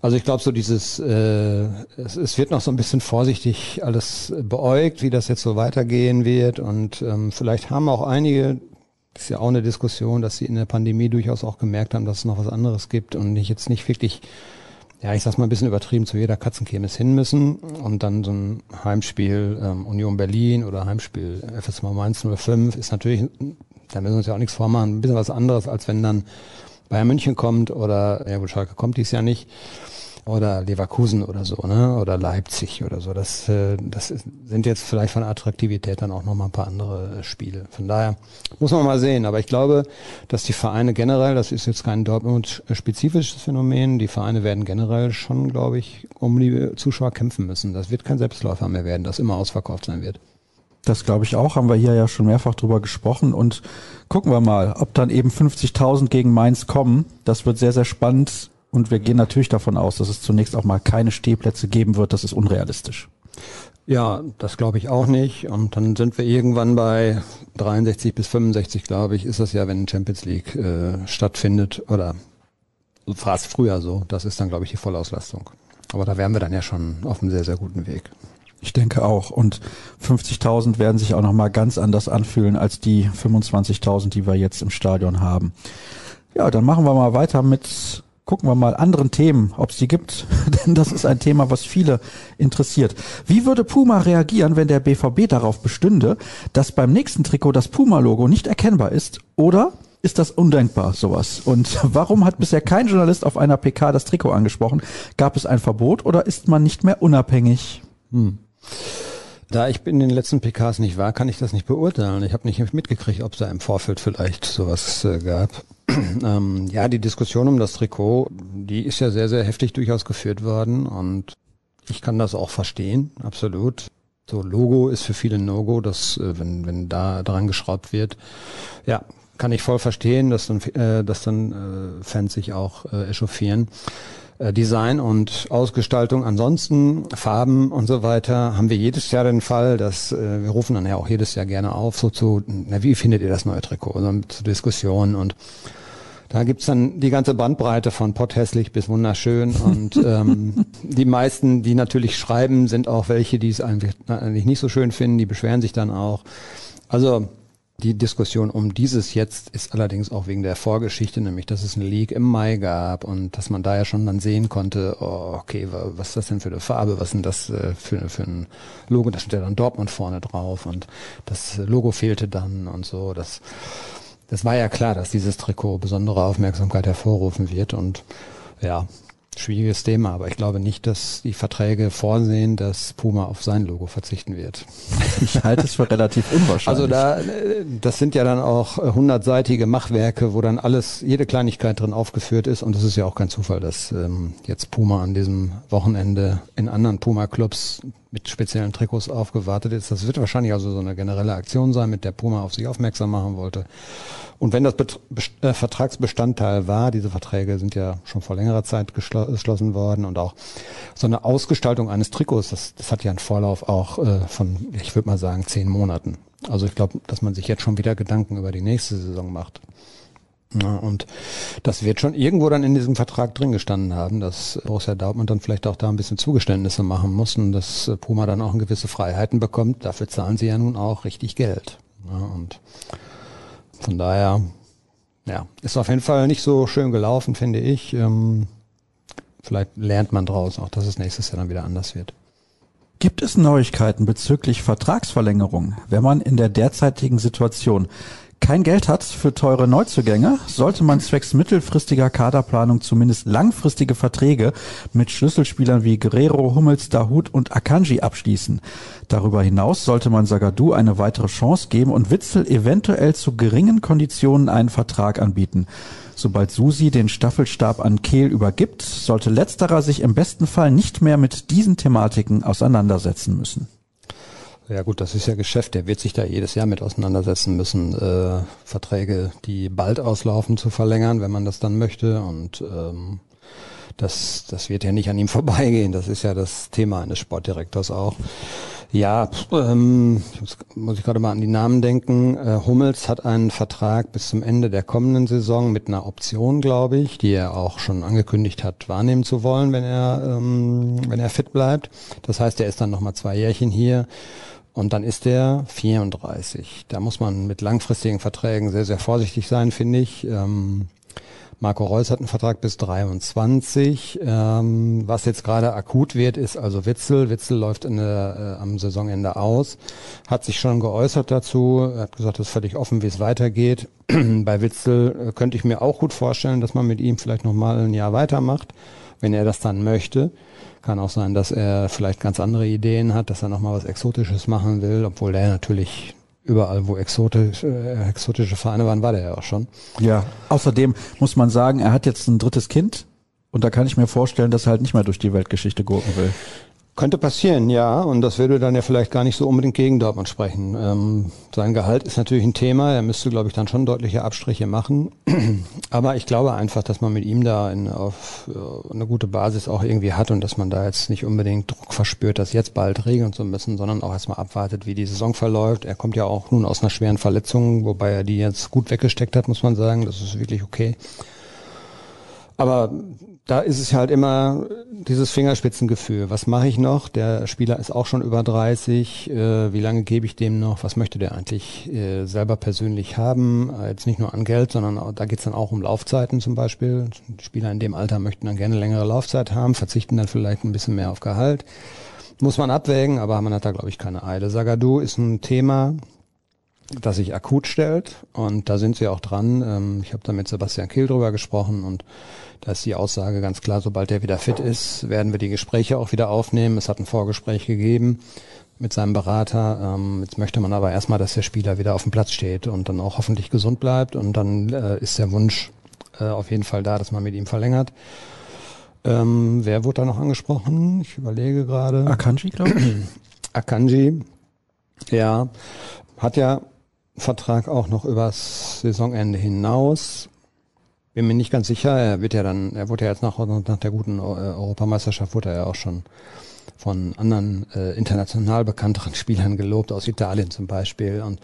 C: Also ich glaube so dieses, äh, es, es wird noch so ein bisschen vorsichtig alles beäugt, wie das jetzt so weitergehen wird. Und ähm, vielleicht haben auch einige, das ist ja auch eine Diskussion, dass sie in der Pandemie durchaus auch gemerkt haben, dass es noch was anderes gibt und nicht jetzt nicht wirklich ja, ich sag's mal ein bisschen übertrieben, zu jeder Katzenkirmes hin müssen und dann so ein Heimspiel ähm, Union Berlin oder Heimspiel FSV Mainz 05 ist natürlich, da müssen wir uns ja auch nichts vormachen, ein bisschen was anderes, als wenn dann Bayern München kommt oder, ja wohl Schalke kommt dies ja nicht oder Leverkusen oder so, ne? Oder Leipzig oder so. Das, äh, das sind jetzt vielleicht von Attraktivität dann auch nochmal ein paar andere äh, Spiele. Von daher muss man mal sehen. Aber ich glaube, dass die Vereine generell, das ist jetzt kein Dortmund-spezifisches Phänomen, die Vereine werden generell schon, glaube ich, um die Zuschauer kämpfen müssen. Das wird kein Selbstläufer mehr werden, das immer ausverkauft sein wird.
B: Das glaube ich auch, haben wir hier ja schon mehrfach drüber gesprochen und gucken wir mal, ob dann eben 50.000 gegen Mainz kommen. Das wird sehr, sehr spannend und wir gehen natürlich davon aus, dass es zunächst auch mal keine Stehplätze geben wird. Das ist unrealistisch.
C: Ja, das glaube ich auch nicht. Und dann sind wir irgendwann bei 63 bis 65, glaube ich, ist das ja, wenn Champions League äh, stattfindet oder fast früher so. Das ist dann, glaube ich, die Vollauslastung. Aber da wären wir dann ja schon auf einem sehr, sehr guten Weg.
B: Ich denke auch. Und 50.000 werden sich auch nochmal ganz anders anfühlen als die 25.000, die wir jetzt im Stadion haben. Ja, dann machen wir mal weiter mit gucken wir mal anderen Themen, ob es die gibt, denn das ist ein Thema, was viele interessiert. Wie würde Puma reagieren, wenn der BVB darauf bestünde, dass beim nächsten Trikot das Puma-Logo nicht erkennbar ist oder ist das undenkbar, sowas? Und warum hat bisher kein Journalist auf einer PK das Trikot angesprochen? Gab es ein Verbot oder ist man nicht mehr unabhängig? Hm.
C: Da ich in den letzten PKs nicht war, kann ich das nicht beurteilen. Ich habe nicht mitgekriegt, ob es da im Vorfeld vielleicht sowas äh, gab. ähm, ja, die Diskussion um das Trikot, die ist ja sehr, sehr heftig durchaus geführt worden und ich kann das auch verstehen, absolut. So Logo ist für viele No-Go, dass äh, wenn, wenn da dran geschraubt wird, ja, kann ich voll verstehen, dass dann, äh, dass dann äh, Fans sich auch äh, echauffieren. Äh, Design und Ausgestaltung. Ansonsten Farben und so weiter haben wir jedes Jahr den Fall, dass äh, wir rufen dann ja auch jedes Jahr gerne auf, so zu, na, wie findet ihr das neue Trikot? So, zu Diskussionen und da gibt's dann die ganze Bandbreite von potthässlich bis wunderschön und ähm, die meisten, die natürlich schreiben, sind auch welche, die es eigentlich, eigentlich nicht so schön finden, die beschweren sich dann auch. Also die Diskussion um dieses jetzt ist allerdings auch wegen der Vorgeschichte, nämlich dass es eine League im Mai gab und dass man da ja schon dann sehen konnte, oh, okay, was ist das denn für eine Farbe, was ist denn das äh, für, für ein Logo, da steht ja dann Dortmund vorne drauf und das Logo fehlte dann und so. Das, das war ja klar, dass dieses Trikot besondere Aufmerksamkeit hervorrufen wird und ja, schwieriges Thema, aber ich glaube nicht, dass die Verträge vorsehen, dass Puma auf sein Logo verzichten wird.
B: Ich halte es für relativ unwahrscheinlich.
C: Also da, das sind ja dann auch hundertseitige Machwerke, wo dann alles, jede Kleinigkeit drin aufgeführt ist und es ist ja auch kein Zufall, dass ähm, jetzt Puma an diesem Wochenende in anderen Puma-Clubs mit speziellen Trikots aufgewartet ist. Das wird wahrscheinlich also so eine generelle Aktion sein, mit der Puma auf sich aufmerksam machen wollte. Und wenn das Bet äh, Vertragsbestandteil war, diese Verträge sind ja schon vor längerer Zeit geschlossen worden und auch so eine Ausgestaltung eines Trikots, das, das hat ja einen Vorlauf auch äh, von, ich würde mal sagen, zehn Monaten. Also ich glaube, dass man sich jetzt schon wieder Gedanken über die nächste Saison macht. Ja, und das wird schon irgendwo dann in diesem Vertrag drin gestanden haben, dass Borussia Dortmund dann vielleicht auch da ein bisschen Zugeständnisse machen muss und dass Puma dann auch gewisse Freiheiten bekommt. Dafür zahlen sie ja nun auch richtig Geld. Ja, und von daher, ja, ist auf jeden Fall nicht so schön gelaufen, finde ich. Ähm, vielleicht lernt man draus auch, dass es nächstes Jahr dann wieder anders wird.
B: Gibt es Neuigkeiten bezüglich Vertragsverlängerung, wenn man in der derzeitigen Situation kein Geld hat für teure Neuzugänge, sollte man zwecks mittelfristiger Kaderplanung zumindest langfristige Verträge mit Schlüsselspielern wie Guerrero, Hummels, Dahut und Akanji abschließen. Darüber hinaus sollte man Sagadu eine weitere Chance geben und Witzel eventuell zu geringen Konditionen einen Vertrag anbieten. Sobald Susi den Staffelstab an Kehl übergibt, sollte letzterer sich im besten Fall nicht mehr mit diesen Thematiken auseinandersetzen müssen.
C: Ja gut, das ist ja Geschäft. Der wird sich da jedes Jahr mit auseinandersetzen müssen, äh, Verträge, die bald auslaufen, zu verlängern, wenn man das dann möchte. Und ähm, das, das wird ja nicht an ihm vorbeigehen. Das ist ja das Thema eines Sportdirektors auch. Ja, ähm, muss ich gerade mal an die Namen denken. Äh, Hummels hat einen Vertrag bis zum Ende der kommenden Saison mit einer Option, glaube ich, die er auch schon angekündigt hat, wahrnehmen zu wollen, wenn er, ähm, wenn er fit bleibt. Das heißt, er ist dann nochmal zwei Jährchen hier. Und dann ist der 34. Da muss man mit langfristigen Verträgen sehr, sehr vorsichtig sein, finde ich. Ähm, Marco Reus hat einen Vertrag bis 23. Ähm, was jetzt gerade akut wird, ist also Witzel. Witzel läuft der, äh, am Saisonende aus, hat sich schon geäußert dazu, hat gesagt, es ist völlig offen, wie es weitergeht. Bei Witzel äh, könnte ich mir auch gut vorstellen, dass man mit ihm vielleicht nochmal ein Jahr weitermacht, wenn er das dann möchte. Kann auch sein, dass er vielleicht ganz andere Ideen hat, dass er nochmal was Exotisches machen will, obwohl der natürlich überall, wo exotisch, äh, exotische Vereine waren, war der ja auch schon.
B: Ja, außerdem muss man sagen, er hat jetzt ein drittes Kind und da kann ich mir vorstellen, dass er halt nicht mehr durch die Weltgeschichte gurken will.
C: Könnte passieren, ja. Und das würde dann ja vielleicht gar nicht so unbedingt gegen Dortmund sprechen. Ähm, sein Gehalt ist natürlich ein Thema. Er müsste, glaube ich, dann schon deutliche Abstriche machen. Aber ich glaube einfach, dass man mit ihm da in, auf uh, eine gute Basis auch irgendwie hat und dass man da jetzt nicht unbedingt Druck verspürt, dass jetzt bald regeln zu müssen, sondern auch erstmal abwartet, wie die Saison verläuft. Er kommt ja auch nun aus einer schweren Verletzung, wobei er die jetzt gut weggesteckt hat, muss man sagen. Das ist wirklich okay. Aber da ist es halt immer dieses Fingerspitzengefühl. Was mache ich noch? Der Spieler ist auch schon über 30. Äh, wie lange gebe ich dem noch? Was möchte der eigentlich äh, selber persönlich haben? Äh, jetzt nicht nur an Geld, sondern auch, da geht es dann auch um Laufzeiten zum Beispiel. Die Spieler in dem Alter möchten dann gerne längere Laufzeit haben, verzichten dann vielleicht ein bisschen mehr auf Gehalt. Muss man abwägen, aber man hat da, glaube ich, keine Eile. Sagadu ist ein Thema, das sich akut stellt und da sind sie auch dran. Ähm, ich habe da mit Sebastian Kehl drüber gesprochen und da ist die Aussage ganz klar, sobald er wieder fit ist, werden wir die Gespräche auch wieder aufnehmen. Es hat ein Vorgespräch gegeben mit seinem Berater. Ähm, jetzt möchte man aber erstmal, dass der Spieler wieder auf dem Platz steht und dann auch hoffentlich gesund bleibt. Und dann äh, ist der Wunsch äh, auf jeden Fall da, dass man mit ihm verlängert. Ähm, wer wurde da noch angesprochen? Ich überlege gerade.
B: Akanji, glaube ich.
C: Akanji, ja, hat ja Vertrag auch noch übers Saisonende hinaus. Bin mir nicht ganz sicher. Er wird ja dann, er wurde ja jetzt nach, nach der guten äh, Europameisterschaft wurde er ja auch schon von anderen äh, international bekannteren Spielern gelobt, aus Italien zum Beispiel. Und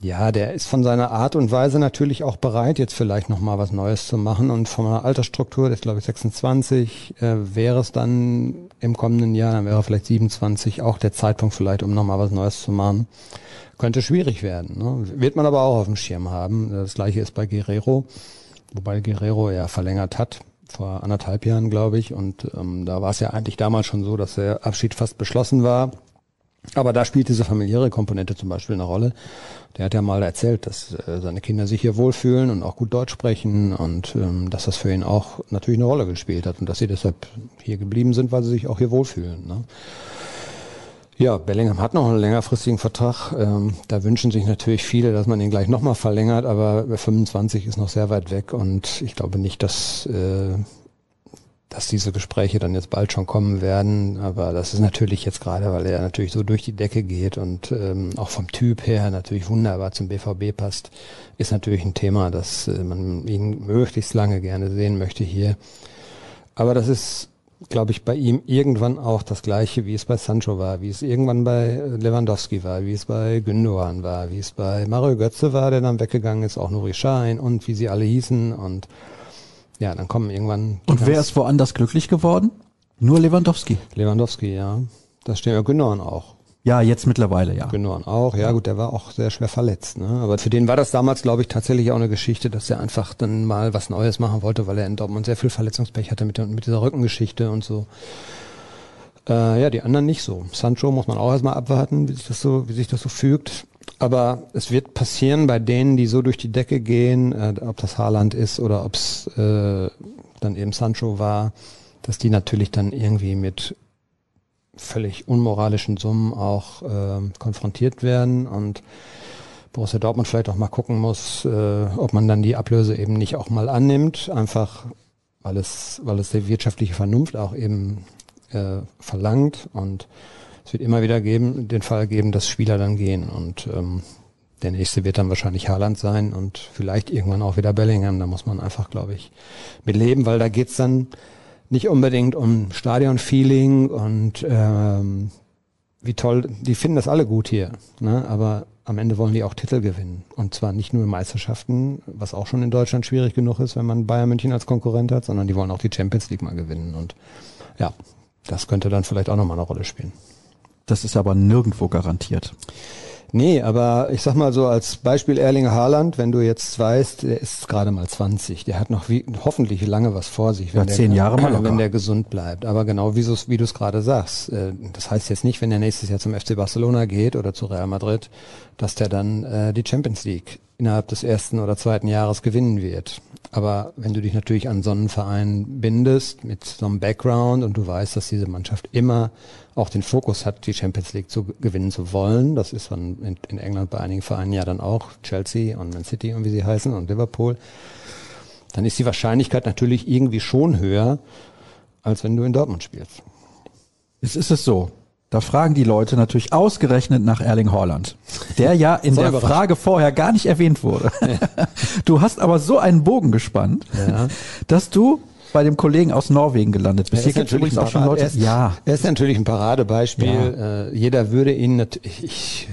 C: ja, der ist von seiner Art und Weise natürlich auch bereit, jetzt vielleicht nochmal was Neues zu machen. Und von der Altersstruktur, der ist glaube ich 26, äh, wäre es dann im kommenden Jahr, dann wäre vielleicht 27, auch der Zeitpunkt vielleicht, um nochmal was Neues zu machen. Könnte schwierig werden. Ne? Wird man aber auch auf dem Schirm haben. Das gleiche ist bei Guerrero wobei Guerrero ja verlängert hat vor anderthalb Jahren, glaube ich. Und ähm, da war es ja eigentlich damals schon so, dass der Abschied fast beschlossen war. Aber da spielt diese familiäre Komponente zum Beispiel eine Rolle. Der hat ja mal erzählt, dass äh, seine Kinder sich hier wohlfühlen und auch gut Deutsch sprechen und ähm, dass das für ihn auch natürlich eine Rolle gespielt hat und dass sie deshalb hier geblieben sind, weil sie sich auch hier wohlfühlen. Ne? Ja, Bellingham hat noch einen längerfristigen Vertrag. Ähm, da wünschen sich natürlich viele, dass man ihn gleich nochmal verlängert, aber 25 ist noch sehr weit weg und ich glaube nicht, dass, äh, dass diese Gespräche dann jetzt bald schon kommen werden. Aber das ist natürlich jetzt gerade, weil er natürlich so durch die Decke geht und ähm, auch vom Typ her natürlich wunderbar zum BVB passt, ist natürlich ein Thema, dass äh, man ihn möglichst lange gerne sehen möchte hier. Aber das ist glaube ich, bei ihm irgendwann auch das Gleiche, wie es bei Sancho war, wie es irgendwann bei Lewandowski war, wie es bei Gündogan war, wie es bei Mario Götze war, der dann weggegangen ist, auch Nuri Schein und wie sie alle hießen und ja, dann kommen irgendwann.
B: Und wer ist woanders glücklich geworden? Nur Lewandowski.
C: Lewandowski, ja. Das steht ja Gündogan auch.
B: Ja, jetzt mittlerweile, ja.
C: Genau, auch. Ja, gut, der war auch sehr schwer verletzt. Ne? Aber für den war das damals, glaube ich, tatsächlich auch eine Geschichte, dass er einfach dann mal was Neues machen wollte, weil er in Dortmund sehr viel Verletzungspech hatte mit, mit dieser Rückengeschichte und so. Äh, ja, die anderen nicht so. Sancho muss man auch erstmal abwarten, wie sich das so, wie sich das so fügt. Aber es wird passieren bei denen, die so durch die Decke gehen, äh, ob das Haaland ist oder ob es äh, dann eben Sancho war, dass die natürlich dann irgendwie mit völlig unmoralischen Summen auch äh, konfrontiert werden und Borussia Dortmund vielleicht auch mal gucken muss, äh, ob man dann die Ablöse eben nicht auch mal annimmt, einfach weil es, weil es die wirtschaftliche Vernunft auch eben äh, verlangt und es wird immer wieder geben, den Fall geben, dass Spieler dann gehen und ähm, der nächste wird dann wahrscheinlich Haaland sein und vielleicht irgendwann auch wieder Bellingham. Da muss man einfach, glaube ich, mit leben, weil da geht's dann nicht unbedingt um Stadionfeeling und ähm, wie toll, die finden das alle gut hier, ne? aber am Ende wollen die auch Titel gewinnen. Und zwar nicht nur Meisterschaften, was auch schon in Deutschland schwierig genug ist, wenn man Bayern München als Konkurrent hat, sondern die wollen auch die Champions League mal gewinnen. Und ja, das könnte dann vielleicht auch nochmal eine Rolle spielen.
B: Das ist aber nirgendwo garantiert.
C: Nee, aber ich sag mal so als Beispiel Erlinger Haaland, wenn du jetzt weißt, der ist gerade mal 20, der hat noch wie, hoffentlich lange was vor sich,
B: wenn, ja, zehn
C: der,
B: Jahre mal
C: wenn der gesund bleibt. Aber genau wie, wie du es gerade sagst, äh, das heißt jetzt nicht, wenn er nächstes Jahr zum FC Barcelona geht oder zu Real Madrid, dass der dann äh, die Champions League innerhalb des ersten oder zweiten Jahres gewinnen wird. Aber wenn du dich natürlich an so einen Verein bindest mit so einem Background und du weißt, dass diese Mannschaft immer auch den Fokus hat, die Champions League zu gewinnen zu wollen, das ist dann in, in England bei einigen Vereinen ja dann auch Chelsea und Man City und wie sie heißen und Liverpool, dann ist die Wahrscheinlichkeit natürlich irgendwie schon höher, als wenn du in Dortmund spielst.
B: Es ist es so. Da fragen die Leute natürlich ausgerechnet nach Erling Haaland, der ja in der Frage vorher gar nicht erwähnt wurde. Ja. Du hast aber so einen Bogen gespannt, ja. dass du bei dem Kollegen aus Norwegen gelandet bist.
C: Hier gibt übrigens auch schon Leute. Er ist, ja. Er ist natürlich ein Paradebeispiel. Äh, jeder würde ihn natürlich,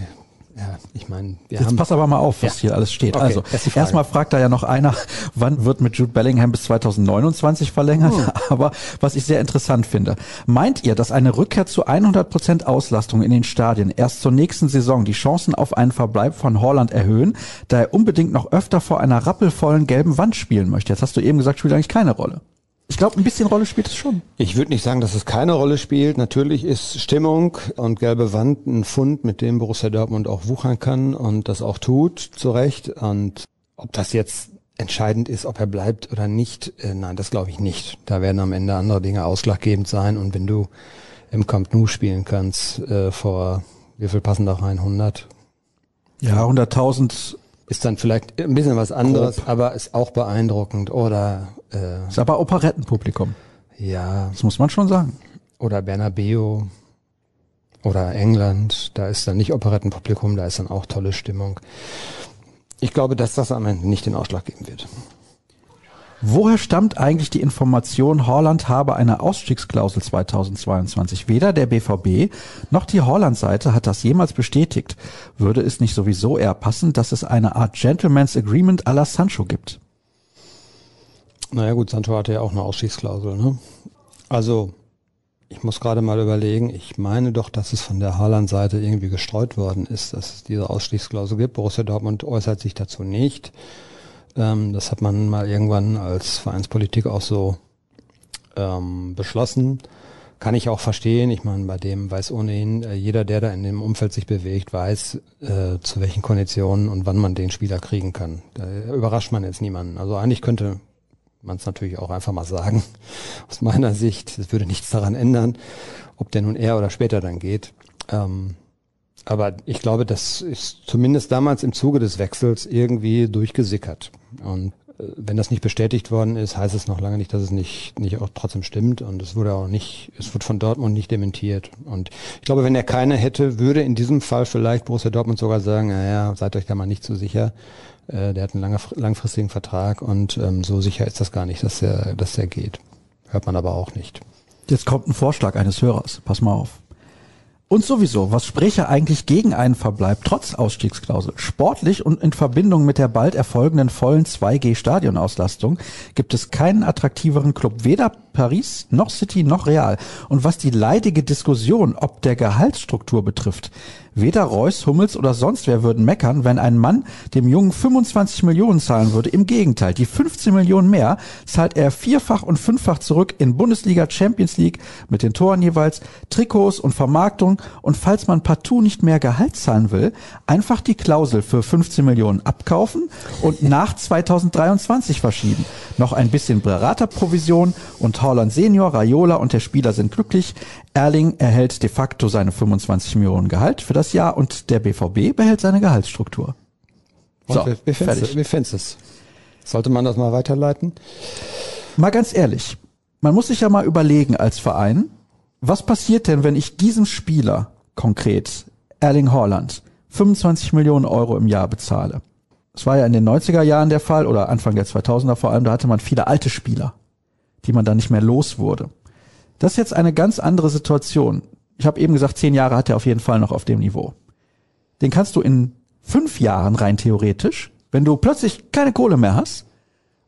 C: Ja, ich meine,
B: wir Jetzt haben. pass aber mal auf, was ja. hier alles steht. Okay, also, erstmal fragt da ja noch einer, wann wird mit Jude Bellingham bis 2029 verlängert? Hm. Aber was ich sehr interessant finde, meint ihr, dass eine Rückkehr zu 100 Prozent Auslastung in den Stadien erst zur nächsten Saison die Chancen auf einen Verbleib von Holland erhöhen, da er unbedingt noch öfter vor einer rappelvollen gelben Wand spielen möchte? Jetzt hast du eben gesagt, spielt eigentlich keine Rolle. Ich glaube, ein bisschen Rolle spielt es schon.
C: Ich würde nicht sagen, dass es keine Rolle spielt. Natürlich ist Stimmung und gelbe Wand ein Fund, mit dem Borussia Dortmund auch wuchern kann und das auch tut, zu Recht. Und ob das jetzt entscheidend ist, ob er bleibt oder nicht, äh, nein, das glaube ich nicht. Da werden am Ende andere Dinge ausschlaggebend sein. Und wenn du im Camp Nou spielen kannst, äh, vor, wie viel passen da rein? 100?
B: Ja, 100.000
C: ist dann vielleicht ein bisschen was anderes, Grob. aber ist auch beeindruckend. Oder
B: äh, ist aber Operettenpublikum.
C: Ja.
B: Das muss man schon sagen.
C: Oder Bernabeu oder England, da ist dann nicht Operettenpublikum, da ist dann auch tolle Stimmung. Ich glaube, dass das am Ende nicht den Ausschlag geben wird.
B: Woher stammt eigentlich die Information, Holland habe eine Ausstiegsklausel 2022? Weder der BVB noch die Holland-Seite hat das jemals bestätigt. Würde es nicht sowieso eher passen, dass es eine Art Gentleman's Agreement à la Sancho gibt?
C: Naja gut, Sancho hatte ja auch eine Ausstiegsklausel. Ne? Also ich muss gerade mal überlegen, ich meine doch, dass es von der Haaland-Seite irgendwie gestreut worden ist, dass es diese Ausstiegsklausel gibt. Borussia Dortmund äußert sich dazu nicht. Ähm, das hat man mal irgendwann als Vereinspolitik auch so ähm, beschlossen. Kann ich auch verstehen. Ich meine, bei dem weiß ohnehin äh, jeder, der da in dem Umfeld sich bewegt, weiß, äh, zu welchen Konditionen und wann man den Spieler kriegen kann. Da überrascht man jetzt niemanden. Also eigentlich könnte man es natürlich auch einfach mal sagen. Aus meiner Sicht, es würde nichts daran ändern, ob der nun eher oder später dann geht. Ähm, aber ich glaube, das ist zumindest damals im Zuge des Wechsels irgendwie durchgesickert. Und äh, wenn das nicht bestätigt worden ist, heißt es noch lange nicht, dass es nicht, nicht auch trotzdem stimmt. Und es wurde auch nicht, es wird von Dortmund nicht dementiert. Und ich glaube, wenn er keine hätte, würde in diesem Fall vielleicht Borussia Dortmund sogar sagen, naja, seid euch da mal nicht so sicher. Äh, der hat einen lange, langfristigen Vertrag und ähm, so sicher ist das gar nicht, dass er, dass er geht. Hört man aber auch nicht.
B: Jetzt kommt ein Vorschlag eines Hörers. Pass mal auf. Und sowieso, was spräche eigentlich gegen einen Verbleib trotz Ausstiegsklausel? Sportlich und in Verbindung mit der bald erfolgenden vollen 2G-Stadionauslastung gibt es keinen attraktiveren Club, weder Paris noch City noch Real. Und was die leidige Diskussion ob der Gehaltsstruktur betrifft, Weder Reus, Hummels oder sonst wer würden meckern, wenn ein Mann dem Jungen 25 Millionen zahlen würde. Im Gegenteil, die 15 Millionen mehr zahlt er vierfach und fünffach zurück in Bundesliga, Champions League mit den Toren jeweils, Trikots und Vermarktung. Und falls man partout nicht mehr Gehalt zahlen will, einfach die Klausel für 15 Millionen abkaufen und nach 2023 verschieben. Noch ein bisschen Beraterprovision und Holland Senior, Raiola und der Spieler sind glücklich. Erling erhält de facto seine 25 Millionen Gehalt für das Jahr und der BVB behält seine Gehaltsstruktur.
C: So, wie, wie, findest, wie findest es? Sollte man das mal weiterleiten?
B: Mal ganz ehrlich, man muss sich ja mal überlegen als Verein, was passiert denn, wenn ich diesem Spieler konkret, Erling Haaland, 25 Millionen Euro im Jahr bezahle? Das war ja in den 90er Jahren der Fall oder Anfang der 2000er vor allem, da hatte man viele alte Spieler, die man dann nicht mehr los wurde. Das ist jetzt eine ganz andere Situation. Ich habe eben gesagt, zehn Jahre hat er auf jeden Fall noch auf dem Niveau. Den kannst du in fünf Jahren rein theoretisch, wenn du plötzlich keine Kohle mehr hast,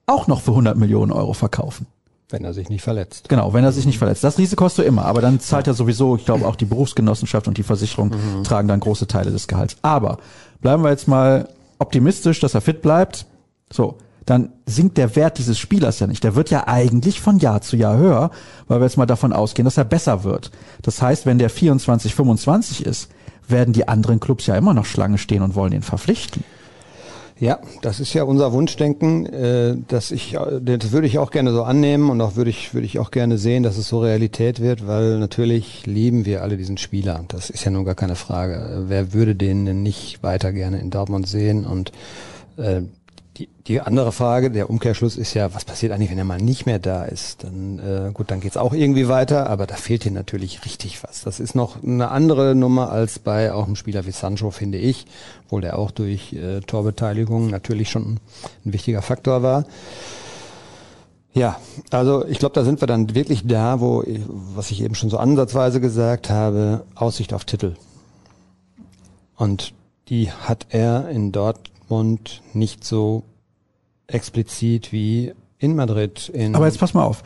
B: auch noch für 100 Millionen Euro verkaufen.
C: Wenn er sich nicht verletzt.
B: Genau, wenn er sich nicht verletzt. Das Risiko hast du immer, aber dann zahlt ja sowieso, ich glaube auch die Berufsgenossenschaft und die Versicherung mhm. tragen dann große Teile des Gehalts. Aber bleiben wir jetzt mal optimistisch, dass er fit bleibt. So, dann sinkt der Wert dieses Spielers ja nicht. Der wird ja eigentlich von Jahr zu Jahr höher, weil wir jetzt mal davon ausgehen, dass er besser wird. Das heißt, wenn der 24, 25 ist, werden die anderen Clubs ja immer noch Schlange stehen und wollen ihn verpflichten.
C: Ja, das ist ja unser Wunschdenken, äh, dass ich, das würde ich auch gerne so annehmen und auch würde ich, würde ich auch gerne sehen, dass es so Realität wird, weil natürlich lieben wir alle diesen Spieler. Das ist ja nun gar keine Frage. Wer würde den denn nicht weiter gerne in Dortmund sehen und äh, die, die andere Frage, der Umkehrschluss ist ja, was passiert eigentlich, wenn er mal nicht mehr da ist? Dann äh, gut, dann geht's auch irgendwie weiter, aber da fehlt hier natürlich richtig was. Das ist noch eine andere Nummer als bei auch einem Spieler wie Sancho, finde ich, obwohl der auch durch äh, Torbeteiligung natürlich schon ein wichtiger Faktor war. Ja, also ich glaube, da sind wir dann wirklich da, wo, was ich eben schon so ansatzweise gesagt habe, Aussicht auf Titel. Und die hat er in Dortmund nicht so explizit wie in Madrid. In
B: Aber jetzt pass mal auf.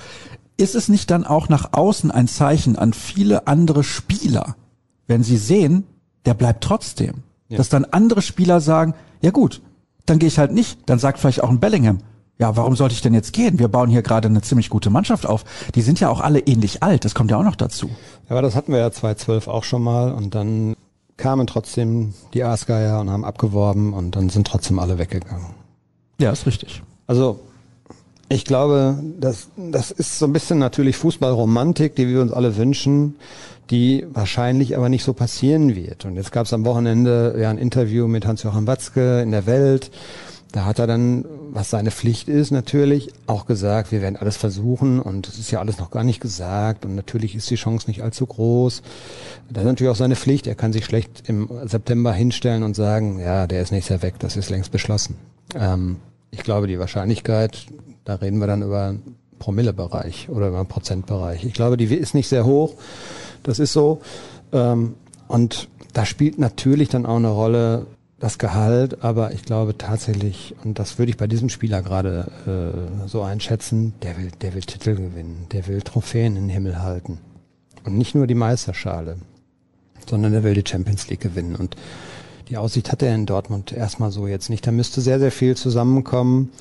B: Ist es nicht dann auch nach außen ein Zeichen an viele andere Spieler, wenn sie sehen, der bleibt trotzdem? Ja. Dass dann andere Spieler sagen, ja gut, dann gehe ich halt nicht. Dann sagt vielleicht auch ein Bellingham, ja, warum sollte ich denn jetzt gehen? Wir bauen hier gerade eine ziemlich gute Mannschaft auf. Die sind ja auch alle ähnlich alt. Das kommt ja auch noch dazu.
C: Ja, aber das hatten wir ja 2012 auch schon mal und dann kamen trotzdem die Aasgeier und haben abgeworben und dann sind trotzdem alle weggegangen.
B: Ja, ist richtig.
C: Also ich glaube, das, das ist so ein bisschen natürlich Fußballromantik, die wir uns alle wünschen, die wahrscheinlich aber nicht so passieren wird. Und jetzt gab es am Wochenende ja ein Interview mit Hans-Joachim Watzke in der Welt. Da hat er dann, was seine Pflicht ist, natürlich auch gesagt, wir werden alles versuchen und es ist ja alles noch gar nicht gesagt und natürlich ist die Chance nicht allzu groß. Das ist natürlich auch seine Pflicht. Er kann sich schlecht im September hinstellen und sagen, ja, der ist nächstes Jahr weg, das ist längst beschlossen. Ähm, ich glaube, die Wahrscheinlichkeit, da reden wir dann über einen Promillebereich oder über einen Prozentbereich. Ich glaube, die ist nicht sehr hoch. Das ist so. Ähm, und da spielt natürlich dann auch eine Rolle, das Gehalt, aber ich glaube tatsächlich, und das würde ich bei diesem Spieler gerade äh, so einschätzen, der will, der will Titel gewinnen, der will Trophäen in den Himmel halten. Und nicht nur die Meisterschale, sondern der will die Champions League gewinnen. Und die Aussicht hat er in Dortmund erstmal so jetzt nicht. Da müsste sehr, sehr viel zusammenkommen.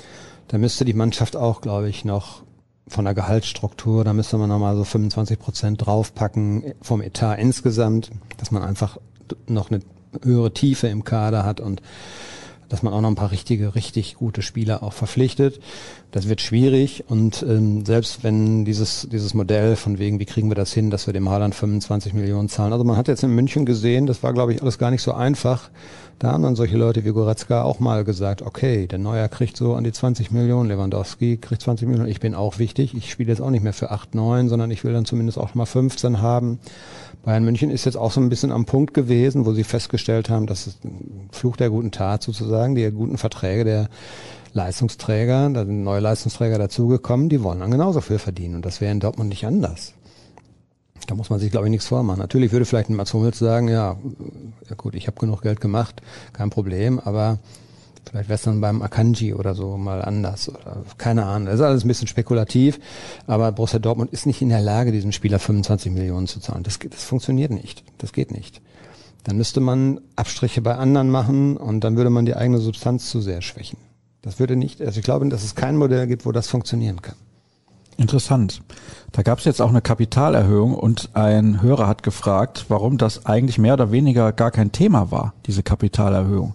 C: Da müsste die Mannschaft auch, glaube ich, noch von der Gehaltsstruktur, da müsste man nochmal so 25 Prozent draufpacken vom Etat insgesamt, dass man einfach noch eine höhere Tiefe im Kader hat und dass man auch noch ein paar richtige, richtig gute Spieler auch verpflichtet. Das wird schwierig und ähm, selbst wenn dieses, dieses Modell von wegen, wie kriegen wir das hin, dass wir dem Haaland 25 Millionen zahlen. Also man hat jetzt in München gesehen, das war glaube ich alles gar nicht so einfach. Da haben dann solche Leute wie Goretzka auch mal gesagt, okay, der Neuer kriegt so an die 20 Millionen, Lewandowski kriegt 20 Millionen, ich bin auch wichtig, ich spiele jetzt auch nicht mehr für 8, 9, sondern ich will dann zumindest auch mal 15 haben. Bayern München ist jetzt auch so ein bisschen am Punkt gewesen, wo sie festgestellt haben, dass es ein Fluch der guten Tat sozusagen, die guten Verträge der Leistungsträger, da sind neue Leistungsträger dazugekommen, die wollen dann genauso viel verdienen. Und das wäre in Dortmund nicht anders. Da muss man sich, glaube ich, nichts vormachen. Natürlich würde vielleicht ein Mats Hummels sagen, ja, ja gut, ich habe genug Geld gemacht, kein Problem, aber Vielleicht wäre es dann beim Akanji oder so mal anders oder keine Ahnung. Das ist alles ein bisschen spekulativ, aber Borussia Dortmund ist nicht in der Lage, diesen Spieler 25 Millionen zu zahlen. Das, das funktioniert nicht. Das geht nicht. Dann müsste man Abstriche bei anderen machen und dann würde man die eigene Substanz zu sehr schwächen. Das würde nicht, also ich glaube, dass es kein Modell gibt, wo das funktionieren kann.
B: Interessant. Da gab es jetzt auch eine Kapitalerhöhung und ein Hörer hat gefragt, warum das eigentlich mehr oder weniger gar kein Thema war, diese Kapitalerhöhung.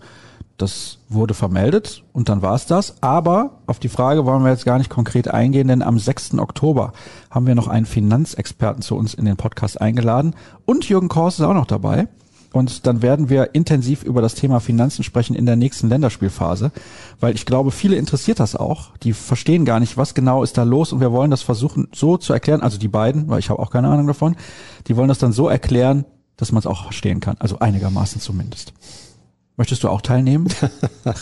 B: Das wurde vermeldet und dann war es das. Aber auf die Frage wollen wir jetzt gar nicht konkret eingehen, denn am 6. Oktober haben wir noch einen Finanzexperten zu uns in den Podcast eingeladen und Jürgen Kors ist auch noch dabei. Und dann werden wir intensiv über das Thema Finanzen sprechen in der nächsten Länderspielphase, weil ich glaube, viele interessiert das auch. Die verstehen gar nicht, was genau ist da los und wir wollen das versuchen so zu erklären, also die beiden, weil ich habe auch keine Ahnung davon, die wollen das dann so erklären, dass man es auch verstehen kann, also einigermaßen zumindest. Möchtest du auch teilnehmen?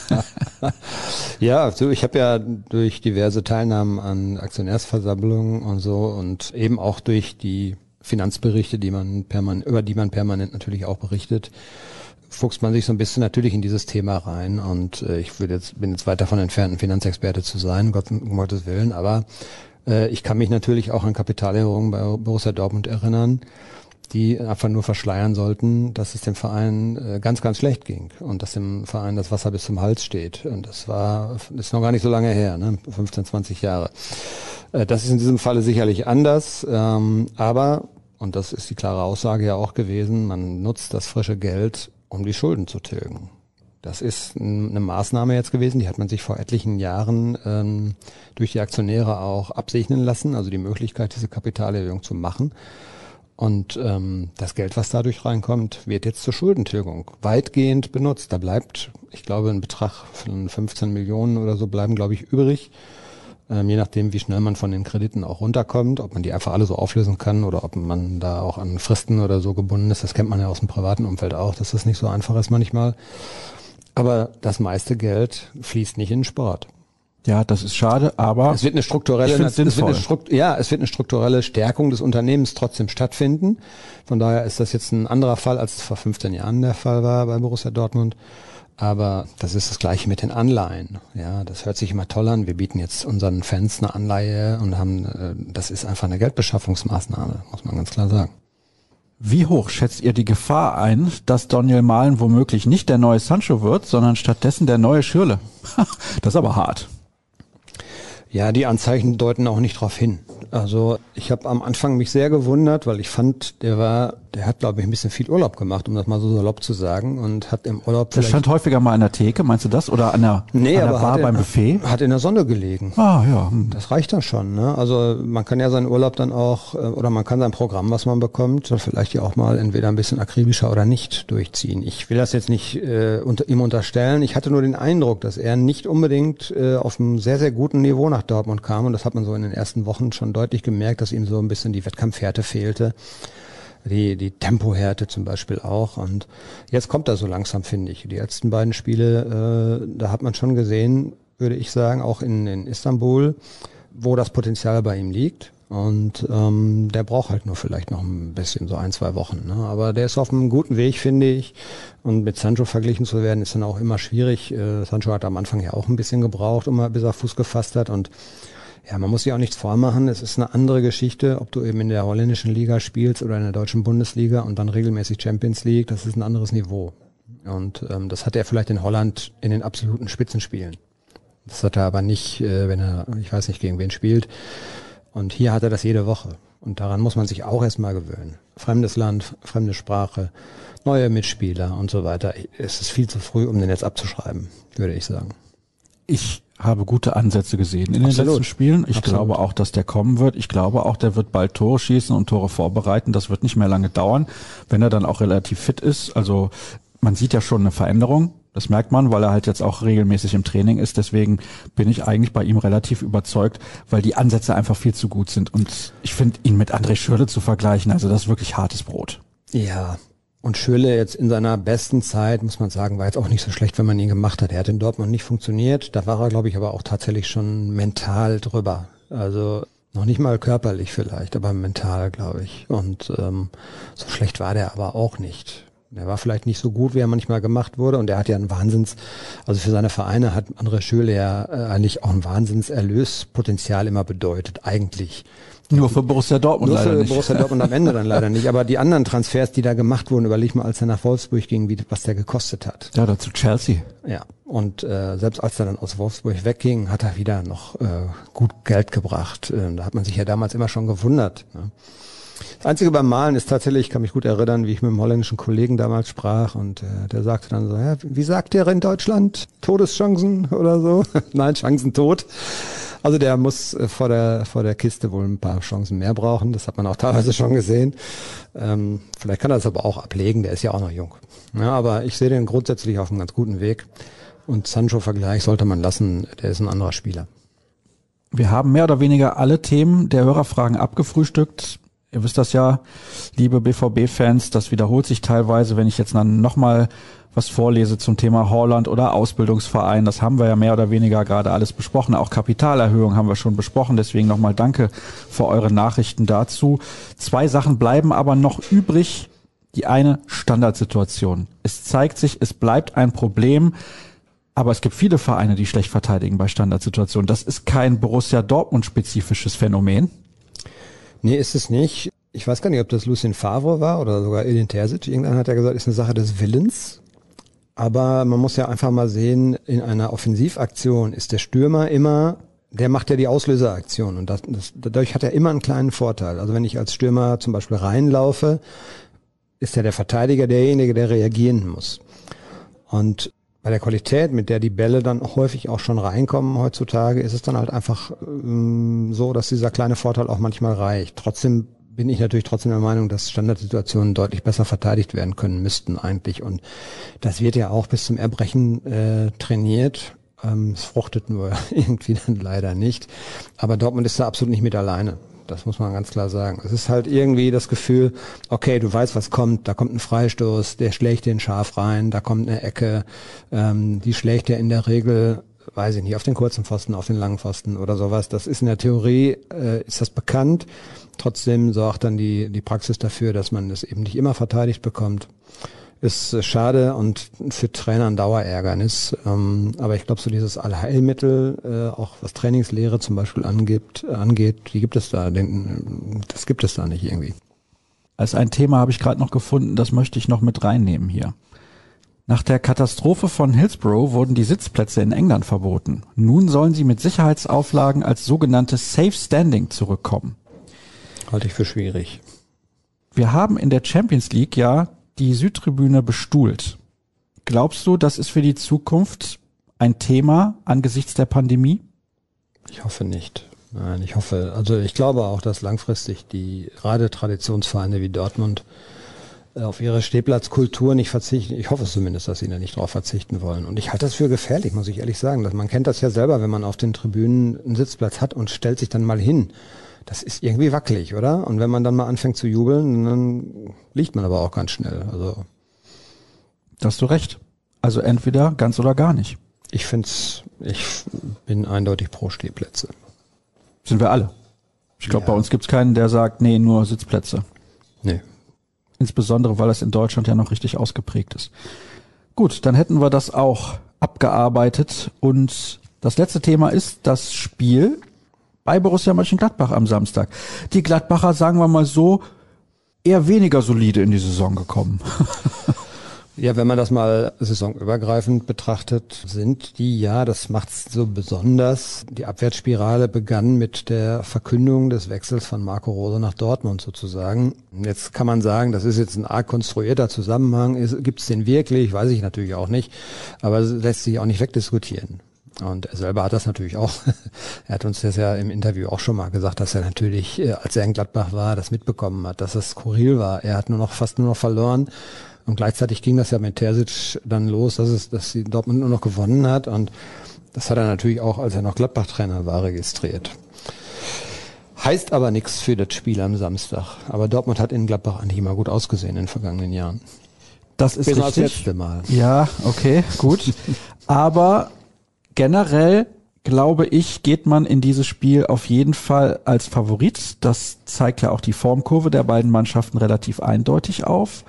C: ja, also ich habe ja durch diverse Teilnahmen an Aktionärsversammlungen und so und eben auch durch die Finanzberichte, die man permanent, über die man permanent natürlich auch berichtet, fuchst man sich so ein bisschen natürlich in dieses Thema rein und äh, ich würde jetzt, bin jetzt weit davon entfernt, ein Finanzexperte zu sein, Gott, um Gottes Willen, aber äh, ich kann mich natürlich auch an Kapitalerhöhungen bei Borussia Dortmund erinnern die einfach nur verschleiern sollten, dass es dem Verein äh, ganz, ganz schlecht ging und dass dem Verein das Wasser bis zum Hals steht. Und das war, ist noch gar nicht so lange her, ne? 15, 20 Jahre. Äh, das ist in diesem Falle sicherlich anders, ähm, aber, und das ist die klare Aussage ja auch gewesen, man nutzt das frische Geld, um die Schulden zu tilgen. Das ist eine Maßnahme jetzt gewesen, die hat man sich vor etlichen Jahren ähm, durch die Aktionäre auch absegnen lassen, also die Möglichkeit, diese Kapitalerhöhung zu machen. Und ähm, das Geld, was dadurch reinkommt, wird jetzt zur Schuldentilgung weitgehend benutzt. Da bleibt, ich glaube, ein Betrag von 15 Millionen oder so bleiben, glaube ich, übrig. Ähm, je nachdem, wie schnell man von den Krediten auch runterkommt, ob man die einfach alle so auflösen kann oder ob man da auch an Fristen oder so gebunden ist. Das kennt man ja aus dem privaten Umfeld auch, dass das nicht so einfach ist manchmal. Aber das meiste Geld fließt nicht in Sport.
B: Ja, das ist schade, aber
C: es wird eine strukturelle,
B: es wird eine
C: Strukt, ja, es wird eine strukturelle Stärkung des Unternehmens trotzdem stattfinden. Von daher ist das jetzt ein anderer Fall, als es vor 15 Jahren der Fall war bei Borussia Dortmund. Aber das ist das Gleiche mit den Anleihen. Ja, das hört sich immer toll an. Wir bieten jetzt unseren Fans eine Anleihe und haben, äh, das ist einfach eine Geldbeschaffungsmaßnahme, muss man ganz klar sagen.
B: Wie hoch schätzt ihr die Gefahr ein, dass Daniel Mahlen womöglich nicht der neue Sancho wird, sondern stattdessen der neue Schürle? das ist aber hart.
C: Ja, die Anzeichen deuten auch nicht darauf hin. Also ich habe am Anfang mich sehr gewundert, weil ich fand, der war, der hat, glaube ich, ein bisschen viel Urlaub gemacht, um das mal so salopp zu sagen, und hat im Urlaub.
B: Der stand häufiger mal an der Theke, meinst du das? Oder an der,
C: nee,
B: an der
C: Bar
B: in, beim Buffet?
C: Hat in der Sonne gelegen.
B: Ah, ja. Hm.
C: Das reicht dann schon. Ne? Also man kann ja seinen Urlaub dann auch, äh, oder man kann sein Programm, was man bekommt, vielleicht ja auch mal entweder ein bisschen akribischer oder nicht durchziehen. Ich will das jetzt nicht äh, unter, ihm unterstellen. Ich hatte nur den Eindruck, dass er nicht unbedingt äh, auf einem sehr, sehr guten Niveau nach Dortmund kam. Und das hat man so in den ersten Wochen schon deutlich gemerkt, dass ihm so ein bisschen die Wettkampfhärte fehlte. Die, die Tempohärte zum Beispiel auch. Und jetzt kommt er so langsam, finde ich. Die letzten beiden Spiele, äh, da hat man schon gesehen, würde ich sagen, auch in, in Istanbul, wo das Potenzial bei ihm liegt. Und ähm, der braucht halt nur vielleicht noch ein bisschen, so ein, zwei Wochen. Ne? Aber der ist auf einem guten Weg, finde ich. Und mit Sancho verglichen zu werden, ist dann auch immer schwierig. Äh, Sancho hat am Anfang ja auch ein bisschen gebraucht, um mal bis er Fuß gefasst hat. Und ja, man muss sich auch nichts vormachen. Es ist eine andere Geschichte, ob du eben in der holländischen Liga spielst oder in der deutschen Bundesliga und dann regelmäßig Champions League. Das ist ein anderes Niveau. Und ähm, das hat er vielleicht in Holland in den absoluten Spitzenspielen. Das hat er aber nicht, äh, wenn er, ich weiß nicht, gegen wen spielt. Und hier hat er das jede Woche. Und daran muss man sich auch erstmal gewöhnen. Fremdes Land, fremde Sprache, neue Mitspieler und so weiter. Es ist viel zu früh, um den jetzt abzuschreiben, würde ich sagen.
B: Ich habe gute Ansätze gesehen in Absolut. den letzten Spielen. Ich Absolut. glaube auch, dass der kommen wird. Ich glaube auch, der wird bald Tore schießen und Tore vorbereiten. Das wird nicht mehr lange dauern, wenn er dann auch relativ fit ist. Also man sieht ja schon eine Veränderung. Das merkt man, weil er halt jetzt auch regelmäßig im Training ist. Deswegen bin ich eigentlich bei ihm relativ überzeugt, weil die Ansätze einfach viel zu gut sind. Und ich finde ihn mit André Schürle zu vergleichen, also das ist wirklich hartes Brot.
C: Ja, und Schöle jetzt in seiner besten Zeit, muss man sagen, war jetzt auch nicht so schlecht, wenn man ihn gemacht hat. Er hat in Dortmund nicht funktioniert. Da war er, glaube ich, aber auch tatsächlich schon mental drüber. Also noch nicht mal körperlich vielleicht, aber mental, glaube ich. Und ähm, so schlecht war der aber auch nicht. Der war vielleicht nicht so gut, wie er manchmal gemacht wurde. Und er hat ja einen Wahnsinns, also für seine Vereine hat André Schöle ja äh, eigentlich auch ein Wahnsinnserlöspotenzial immer bedeutet, eigentlich.
B: Nur für Borussia Dortmund
C: Nur
B: leider
C: für
B: nicht.
C: Borussia Dortmund am Ende dann leider nicht. Aber die anderen Transfers, die da gemacht wurden, überleg mal, als er nach Wolfsburg ging, wie, was der gekostet hat.
B: Ja, dazu Chelsea.
C: Ja, und äh, selbst als er dann aus Wolfsburg wegging, hat er wieder noch äh, gut Geld gebracht. Äh, da hat man sich ja damals immer schon gewundert. Ne? Das Einzige beim Malen ist tatsächlich, ich kann mich gut erinnern, wie ich mit einem holländischen Kollegen damals sprach und äh, der sagte dann so, ja, wie sagt der in Deutschland? Todeschancen oder so? Nein, Chancen tot. Also der muss äh, vor der, vor der Kiste wohl ein paar Chancen mehr brauchen. Das hat man auch teilweise schon gesehen. Ähm, vielleicht kann er das aber auch ablegen. Der ist ja auch noch jung. Ja, aber ich sehe den grundsätzlich auf einem ganz guten Weg. Und Sancho-Vergleich sollte man lassen. Der ist ein anderer Spieler.
B: Wir haben mehr oder weniger alle Themen der Hörerfragen abgefrühstückt. Ihr wisst das ja, liebe BVB-Fans, das wiederholt sich teilweise, wenn ich jetzt dann nochmal was vorlese zum Thema Holland oder Ausbildungsverein. Das haben wir ja mehr oder weniger gerade alles besprochen. Auch Kapitalerhöhung haben wir schon besprochen. Deswegen nochmal danke für eure Nachrichten dazu. Zwei Sachen bleiben aber noch übrig. Die eine Standardsituation. Es zeigt sich, es bleibt ein Problem. Aber es gibt viele Vereine, die schlecht verteidigen bei Standardsituationen. Das ist kein Borussia Dortmund spezifisches Phänomen.
C: Nee, ist es nicht. Ich weiß gar nicht, ob das Lucien Favre war oder sogar Edin Terzic. Irgendeiner hat ja gesagt, ist eine Sache des Willens. Aber man muss ja einfach mal sehen, in einer Offensivaktion ist der Stürmer immer, der macht ja die Auslöseraktion und das, das, dadurch hat er immer einen kleinen Vorteil. Also wenn ich als Stürmer zum Beispiel reinlaufe, ist ja der Verteidiger derjenige, der reagieren muss. Und bei der Qualität, mit der die Bälle dann häufig auch schon reinkommen heutzutage, ist es dann halt einfach ähm, so, dass dieser kleine Vorteil auch manchmal reicht. Trotzdem bin ich natürlich trotzdem der Meinung, dass Standardsituationen deutlich besser verteidigt werden können müssten eigentlich. Und das wird ja auch bis zum Erbrechen äh, trainiert. Ähm, es fruchtet nur irgendwie dann leider nicht. Aber Dortmund ist da absolut nicht mit alleine. Das muss man ganz klar sagen. Es ist halt irgendwie das Gefühl, okay, du weißt, was kommt. Da kommt ein Freistoß, der schlägt den scharf rein. Da kommt eine Ecke, ähm, die schlägt ja in der Regel weiß ich nicht, auf den kurzen Pfosten, auf den langen Pfosten oder sowas. Das ist in der Theorie, äh, ist das bekannt. Trotzdem sorgt dann die, die Praxis dafür, dass man es eben nicht immer verteidigt bekommt. Ist äh, schade und für Trainer ein Dauerärgernis. Ähm, aber ich glaube, so dieses Allheilmittel, äh, auch was Trainingslehre zum Beispiel angibt, äh, angeht, die gibt es da. Das gibt es da nicht irgendwie.
B: Als ein Thema habe ich gerade noch gefunden, das möchte ich noch mit reinnehmen hier. Nach der Katastrophe von Hillsborough wurden die Sitzplätze in England verboten. Nun sollen sie mit Sicherheitsauflagen als sogenanntes Safe Standing zurückkommen.
C: Halte ich für schwierig.
B: Wir haben in der Champions League ja die Südtribüne bestuhlt. Glaubst du, das ist für die Zukunft ein Thema angesichts der Pandemie?
C: Ich hoffe nicht. Nein, ich hoffe, also ich glaube auch, dass langfristig die gerade Traditionsvereine wie Dortmund äh, auf ihre Stehplatzkultur nicht verzichten. Ich hoffe zumindest, dass sie da nicht drauf verzichten wollen. Und ich halte das für gefährlich, muss ich ehrlich sagen. Man kennt das ja selber, wenn man auf den Tribünen einen Sitzplatz hat und stellt sich dann mal hin. Das ist irgendwie wackelig, oder? Und wenn man dann mal anfängt zu jubeln, dann liegt man aber auch ganz schnell. Also.
B: Da hast du recht. Also entweder ganz oder gar nicht.
C: Ich find's, ich bin eindeutig pro Stehplätze.
B: Sind wir alle. Ich glaube, ja. bei uns gibt's keinen, der sagt, nee, nur Sitzplätze.
C: Nee,
B: Insbesondere, weil es in Deutschland ja noch richtig ausgeprägt ist. Gut, dann hätten wir das auch abgearbeitet. Und das letzte Thema ist das Spiel bei Borussia Mönchengladbach am Samstag. Die Gladbacher, sagen wir mal so, eher weniger solide in die Saison gekommen.
C: Ja, wenn man das mal saisonübergreifend betrachtet, sind die ja, das macht's so besonders. Die Abwärtsspirale begann mit der Verkündung des Wechsels von Marco Rose nach Dortmund sozusagen. Jetzt kann man sagen, das ist jetzt ein arg konstruierter Zusammenhang. Gibt es den wirklich? Weiß ich natürlich auch nicht. Aber es lässt sich auch nicht wegdiskutieren. Und er selber hat das natürlich auch. er hat uns das ja im Interview auch schon mal gesagt, dass er natürlich, äh, als er in Gladbach war, das mitbekommen hat, dass es skurril war. Er hat nur noch fast nur noch verloren und gleichzeitig ging das ja mit Terzic dann los, dass es, dass sie Dortmund nur noch gewonnen hat. Und das hat er natürlich auch, als er noch Gladbach-Trainer war, registriert. Heißt aber nichts für das Spiel am Samstag. Aber Dortmund hat in Gladbach eigentlich immer gut ausgesehen in den vergangenen Jahren.
B: Das ist richtig.
C: das letzte Mal.
B: Ja, okay, gut. aber generell glaube ich, geht man in dieses Spiel auf jeden Fall als Favorit. Das zeigt ja auch die Formkurve der beiden Mannschaften relativ eindeutig auf.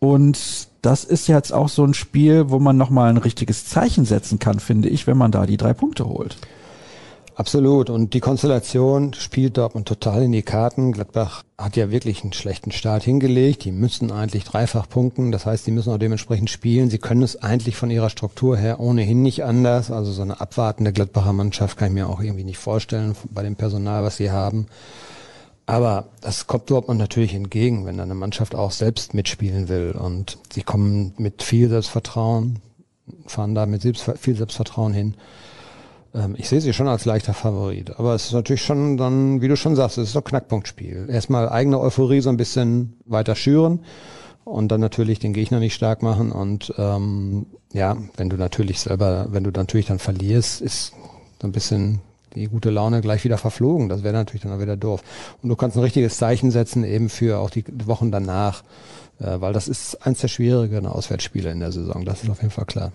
B: Und das ist jetzt auch so ein Spiel, wo man nochmal ein richtiges Zeichen setzen kann, finde ich, wenn man da die drei Punkte holt.
C: Absolut. Und die Konstellation spielt Dortmund total in die Karten. Gladbach hat ja wirklich einen schlechten Start hingelegt. Die müssen eigentlich dreifach punkten. Das heißt, sie müssen auch dementsprechend spielen. Sie können es eigentlich von ihrer Struktur her ohnehin nicht anders. Also so eine abwartende Gladbacher Mannschaft kann ich mir auch irgendwie nicht vorstellen bei dem Personal, was sie haben. Aber das kommt Dortmund natürlich entgegen, wenn eine Mannschaft auch selbst mitspielen will. Und sie kommen mit viel Selbstvertrauen, fahren da mit viel Selbstvertrauen hin. Ähm, ich sehe sie schon als leichter Favorit. Aber es ist natürlich schon dann, wie du schon sagst, es ist ein Knackpunktspiel. Erstmal eigene Euphorie so ein bisschen weiter schüren und dann natürlich den Gegner nicht stark machen. Und ähm, ja, wenn du natürlich selber, wenn du natürlich dann verlierst, ist so ein bisschen die gute Laune gleich wieder verflogen. Das wäre natürlich dann wieder doof. Und du kannst ein richtiges Zeichen setzen eben für auch die Wochen danach, äh, weil das ist eins der schwierigeren Auswärtsspiele in der Saison. Das ist auf jeden Fall klar.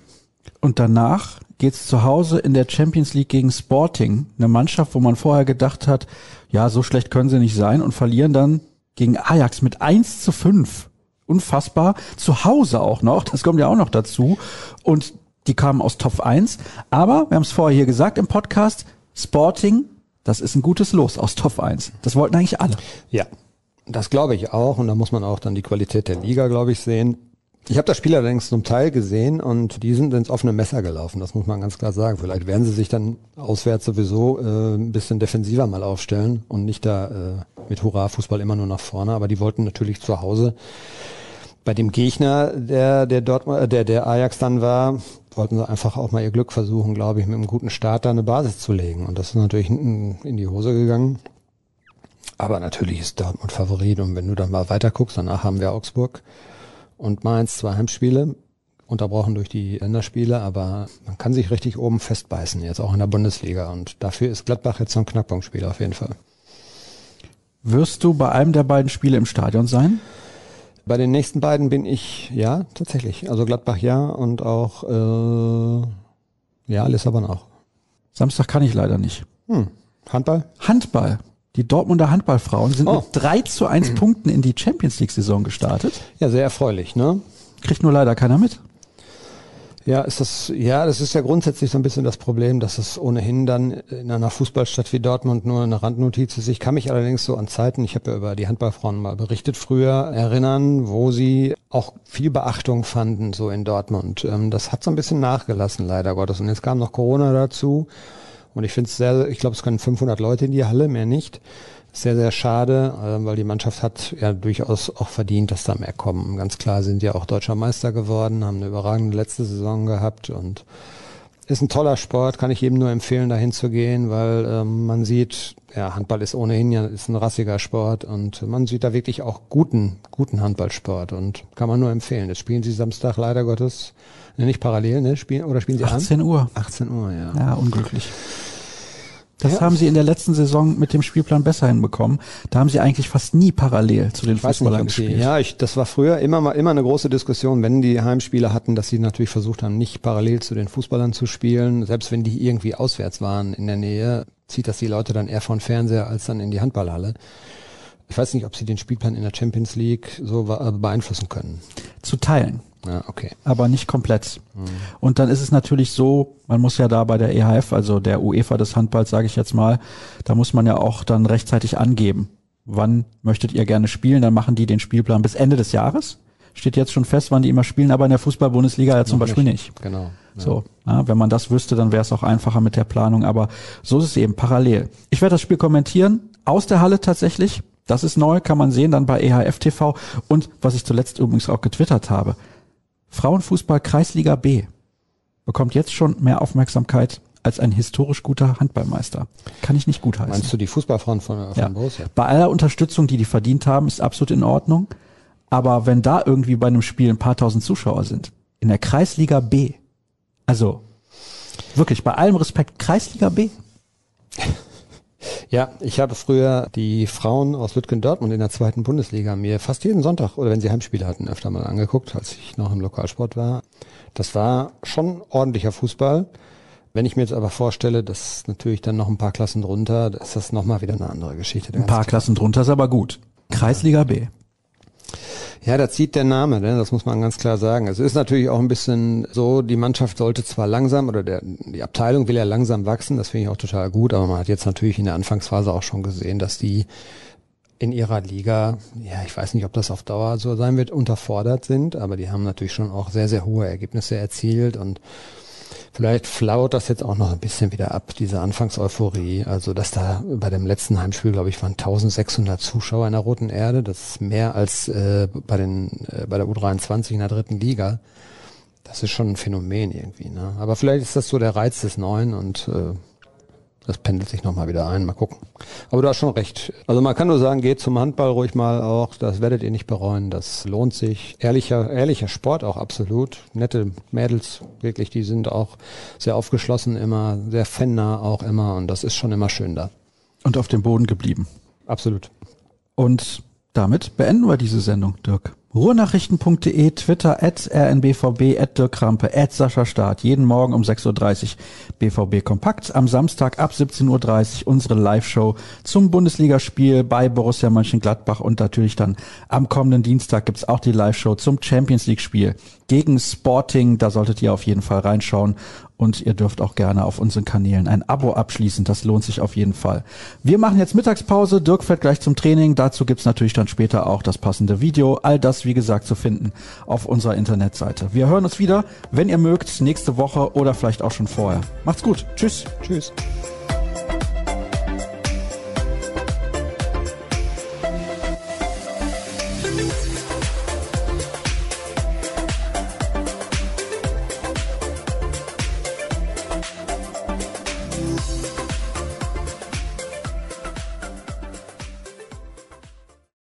B: Und danach geht's zu Hause in der Champions League gegen Sporting, eine Mannschaft, wo man vorher gedacht hat, ja, so schlecht können sie nicht sein und verlieren dann gegen Ajax mit 1 zu 5. Unfassbar. Zu Hause auch noch, das kommt ja auch noch dazu. Und die kamen aus Top 1. Aber, wir haben es vorher hier gesagt im Podcast, Sporting, das ist ein gutes Los aus Top 1. Das wollten eigentlich alle.
C: Ja, das glaube ich auch. Und da muss man auch dann die Qualität der Liga, glaube ich, sehen. Ich habe das Spiel allerdings zum Teil gesehen und die sind ins offene Messer gelaufen, das muss man ganz klar sagen. Vielleicht werden sie sich dann auswärts sowieso äh, ein bisschen defensiver mal aufstellen und nicht da äh, mit Hurra-Fußball immer nur nach vorne. Aber die wollten natürlich zu Hause bei dem Gegner, der der dort der der Ajax dann war, wollten sie einfach auch mal ihr Glück versuchen, glaube ich, mit einem guten Start da eine Basis zu legen. Und das ist natürlich in die Hose gegangen. Aber natürlich ist Dortmund Favorit. Und wenn du dann mal weiter guckst, danach haben wir Augsburg und Mainz zwei Heimspiele, unterbrochen durch die Länderspiele, aber man kann sich richtig oben festbeißen, jetzt auch in der Bundesliga. Und dafür ist Gladbach jetzt so ein Knackpunktspiel auf jeden Fall.
B: Wirst du bei einem der beiden Spiele im Stadion sein?
C: Bei den nächsten beiden bin ich, ja, tatsächlich. Also Gladbach ja und auch, äh, ja, Lissabon auch.
B: Samstag kann ich leider nicht.
C: Hm. Handball?
B: Handball. Die Dortmunder Handballfrauen sind oh. mit 3 zu 1 mhm. Punkten in die Champions League Saison gestartet.
C: Ja, sehr erfreulich, ne?
B: Kriegt nur leider keiner mit.
C: Ja, ist das, ja, das ist ja grundsätzlich so ein bisschen das Problem, dass es ohnehin dann in einer Fußballstadt wie Dortmund nur eine Randnotiz ist. Ich kann mich allerdings so an Zeiten, ich habe ja über die Handballfrauen mal berichtet früher, erinnern, wo sie auch viel Beachtung fanden, so in Dortmund. Ähm, das hat so ein bisschen nachgelassen, leider Gottes. Und jetzt kam noch Corona dazu. Und ich finde es sehr, ich glaube, es können 500 Leute in die Halle, mehr nicht sehr, sehr schade, äh, weil die Mannschaft hat ja durchaus auch verdient, dass da mehr kommen. Ganz klar sind ja auch deutscher Meister geworden, haben eine überragende letzte Saison gehabt und ist ein toller Sport, kann ich jedem nur empfehlen, dahin zu gehen, weil ähm, man sieht, ja, Handball ist ohnehin ja ist ein rassiger Sport und man sieht da wirklich auch guten, guten Handballsport und kann man nur empfehlen. Das spielen sie Samstag leider Gottes, ne, nicht parallel, ne? Spielen, oder spielen sie
B: 18 an? Uhr.
C: 18 Uhr, ja.
B: Ja, unglücklich. Das ja. haben sie in der letzten Saison mit dem Spielplan besser hinbekommen. Da haben sie eigentlich fast nie parallel zu den Fußballern nicht, gespielt.
C: Ja, ich, das war früher immer mal immer eine große Diskussion, wenn die Heimspieler hatten, dass sie natürlich versucht haben, nicht parallel zu den Fußballern zu spielen. Selbst wenn die irgendwie auswärts waren in der Nähe, zieht das die Leute dann eher von Fernseher als dann in die Handballhalle. Ich weiß nicht, ob sie den Spielplan in der Champions League so beeinflussen können.
B: Zu teilen.
C: Ja, okay.
B: Aber nicht komplett. Mhm. Und dann ist es natürlich so, man muss ja da bei der EHF, also der UEFA des Handballs, sage ich jetzt mal, da muss man ja auch dann rechtzeitig angeben, wann möchtet ihr gerne spielen. Dann machen die den Spielplan bis Ende des Jahres. Steht jetzt schon fest, wann die immer spielen, aber in der Fußball-Bundesliga ja zum Noch Beispiel nicht.
C: nicht. Genau.
B: Ja. So, ja, wenn man das wüsste, dann wäre es auch einfacher mit der Planung. Aber so ist es eben parallel. Ich werde das Spiel kommentieren aus der Halle tatsächlich. Das ist neu, kann man sehen dann bei EHF TV. Und was ich zuletzt übrigens auch getwittert habe, Frauenfußball Kreisliga B bekommt jetzt schon mehr Aufmerksamkeit als ein historisch guter Handballmeister. Kann ich nicht gut heißen.
C: Meinst du die Fußballfrauen von, von ja.
B: Borussia? Bei aller Unterstützung, die die verdient haben, ist absolut in Ordnung. Aber wenn da irgendwie bei einem Spiel ein paar tausend Zuschauer sind, in der Kreisliga B, also wirklich bei allem Respekt, Kreisliga B.
C: Ja, ich habe früher die Frauen aus Lütgen Dortmund in der zweiten Bundesliga mir fast jeden Sonntag oder wenn sie Heimspiele hatten, öfter mal angeguckt, als ich noch im Lokalsport war. Das war schon ordentlicher Fußball. Wenn ich mir jetzt aber vorstelle, dass natürlich dann noch ein paar Klassen drunter, ist das nochmal wieder eine andere Geschichte.
B: Ein paar Klassen drunter ist aber gut. Kreisliga B.
C: Ja, da zieht der Name, ne? das muss man ganz klar sagen. Es ist natürlich auch ein bisschen so, die Mannschaft sollte zwar langsam oder der, die Abteilung will ja langsam wachsen, das finde ich auch total gut, aber man hat jetzt natürlich in der Anfangsphase auch schon gesehen, dass die in ihrer Liga, ja, ich weiß nicht, ob das auf Dauer so sein wird, unterfordert sind, aber die haben natürlich schon auch sehr, sehr hohe Ergebnisse erzielt und Vielleicht flaut das jetzt auch noch ein bisschen wieder ab, diese Anfangseuphorie. Also, dass da bei dem letzten Heimspiel, glaube ich, waren 1600 Zuschauer in der Roten Erde. Das ist mehr als äh, bei, den, äh, bei der U23 in der dritten Liga. Das ist schon ein Phänomen irgendwie. Ne? Aber vielleicht ist das so der Reiz des Neuen und äh, das pendelt sich nochmal wieder ein. Mal gucken. Aber du hast schon recht. Also man kann nur sagen, geht zum Handball ruhig mal auch. Das werdet ihr nicht bereuen. Das lohnt sich. Ehrlicher, ehrlicher Sport auch absolut. Nette Mädels, wirklich, die sind auch sehr aufgeschlossen immer, sehr fannah auch immer. Und das ist schon immer schön da.
B: Und auf dem Boden geblieben.
C: Absolut.
B: Und damit beenden wir diese Sendung, Dirk. Ruhrnachrichten.de, Twitter, at rnbvb, at Dirk Krampe, at Sascha Staat. Jeden Morgen um 6.30 Uhr BVB Kompakt. Am Samstag ab 17.30 Uhr unsere Live-Show zum Bundesligaspiel bei Borussia Mönchengladbach und natürlich dann am kommenden Dienstag gibt's auch die Live-Show zum Champions League-Spiel gegen Sporting. Da solltet ihr auf jeden Fall reinschauen und ihr dürft auch gerne auf unseren Kanälen ein Abo abschließen. Das lohnt sich auf jeden Fall. Wir machen jetzt Mittagspause. Dirk fährt gleich zum Training. Dazu gibt's natürlich dann später auch das passende Video. All das, wie gesagt, zu finden auf unserer Internetseite. Wir hören uns wieder, wenn ihr mögt, nächste Woche oder vielleicht auch schon vorher. Macht's gut. Tschüss.
C: Tschüss.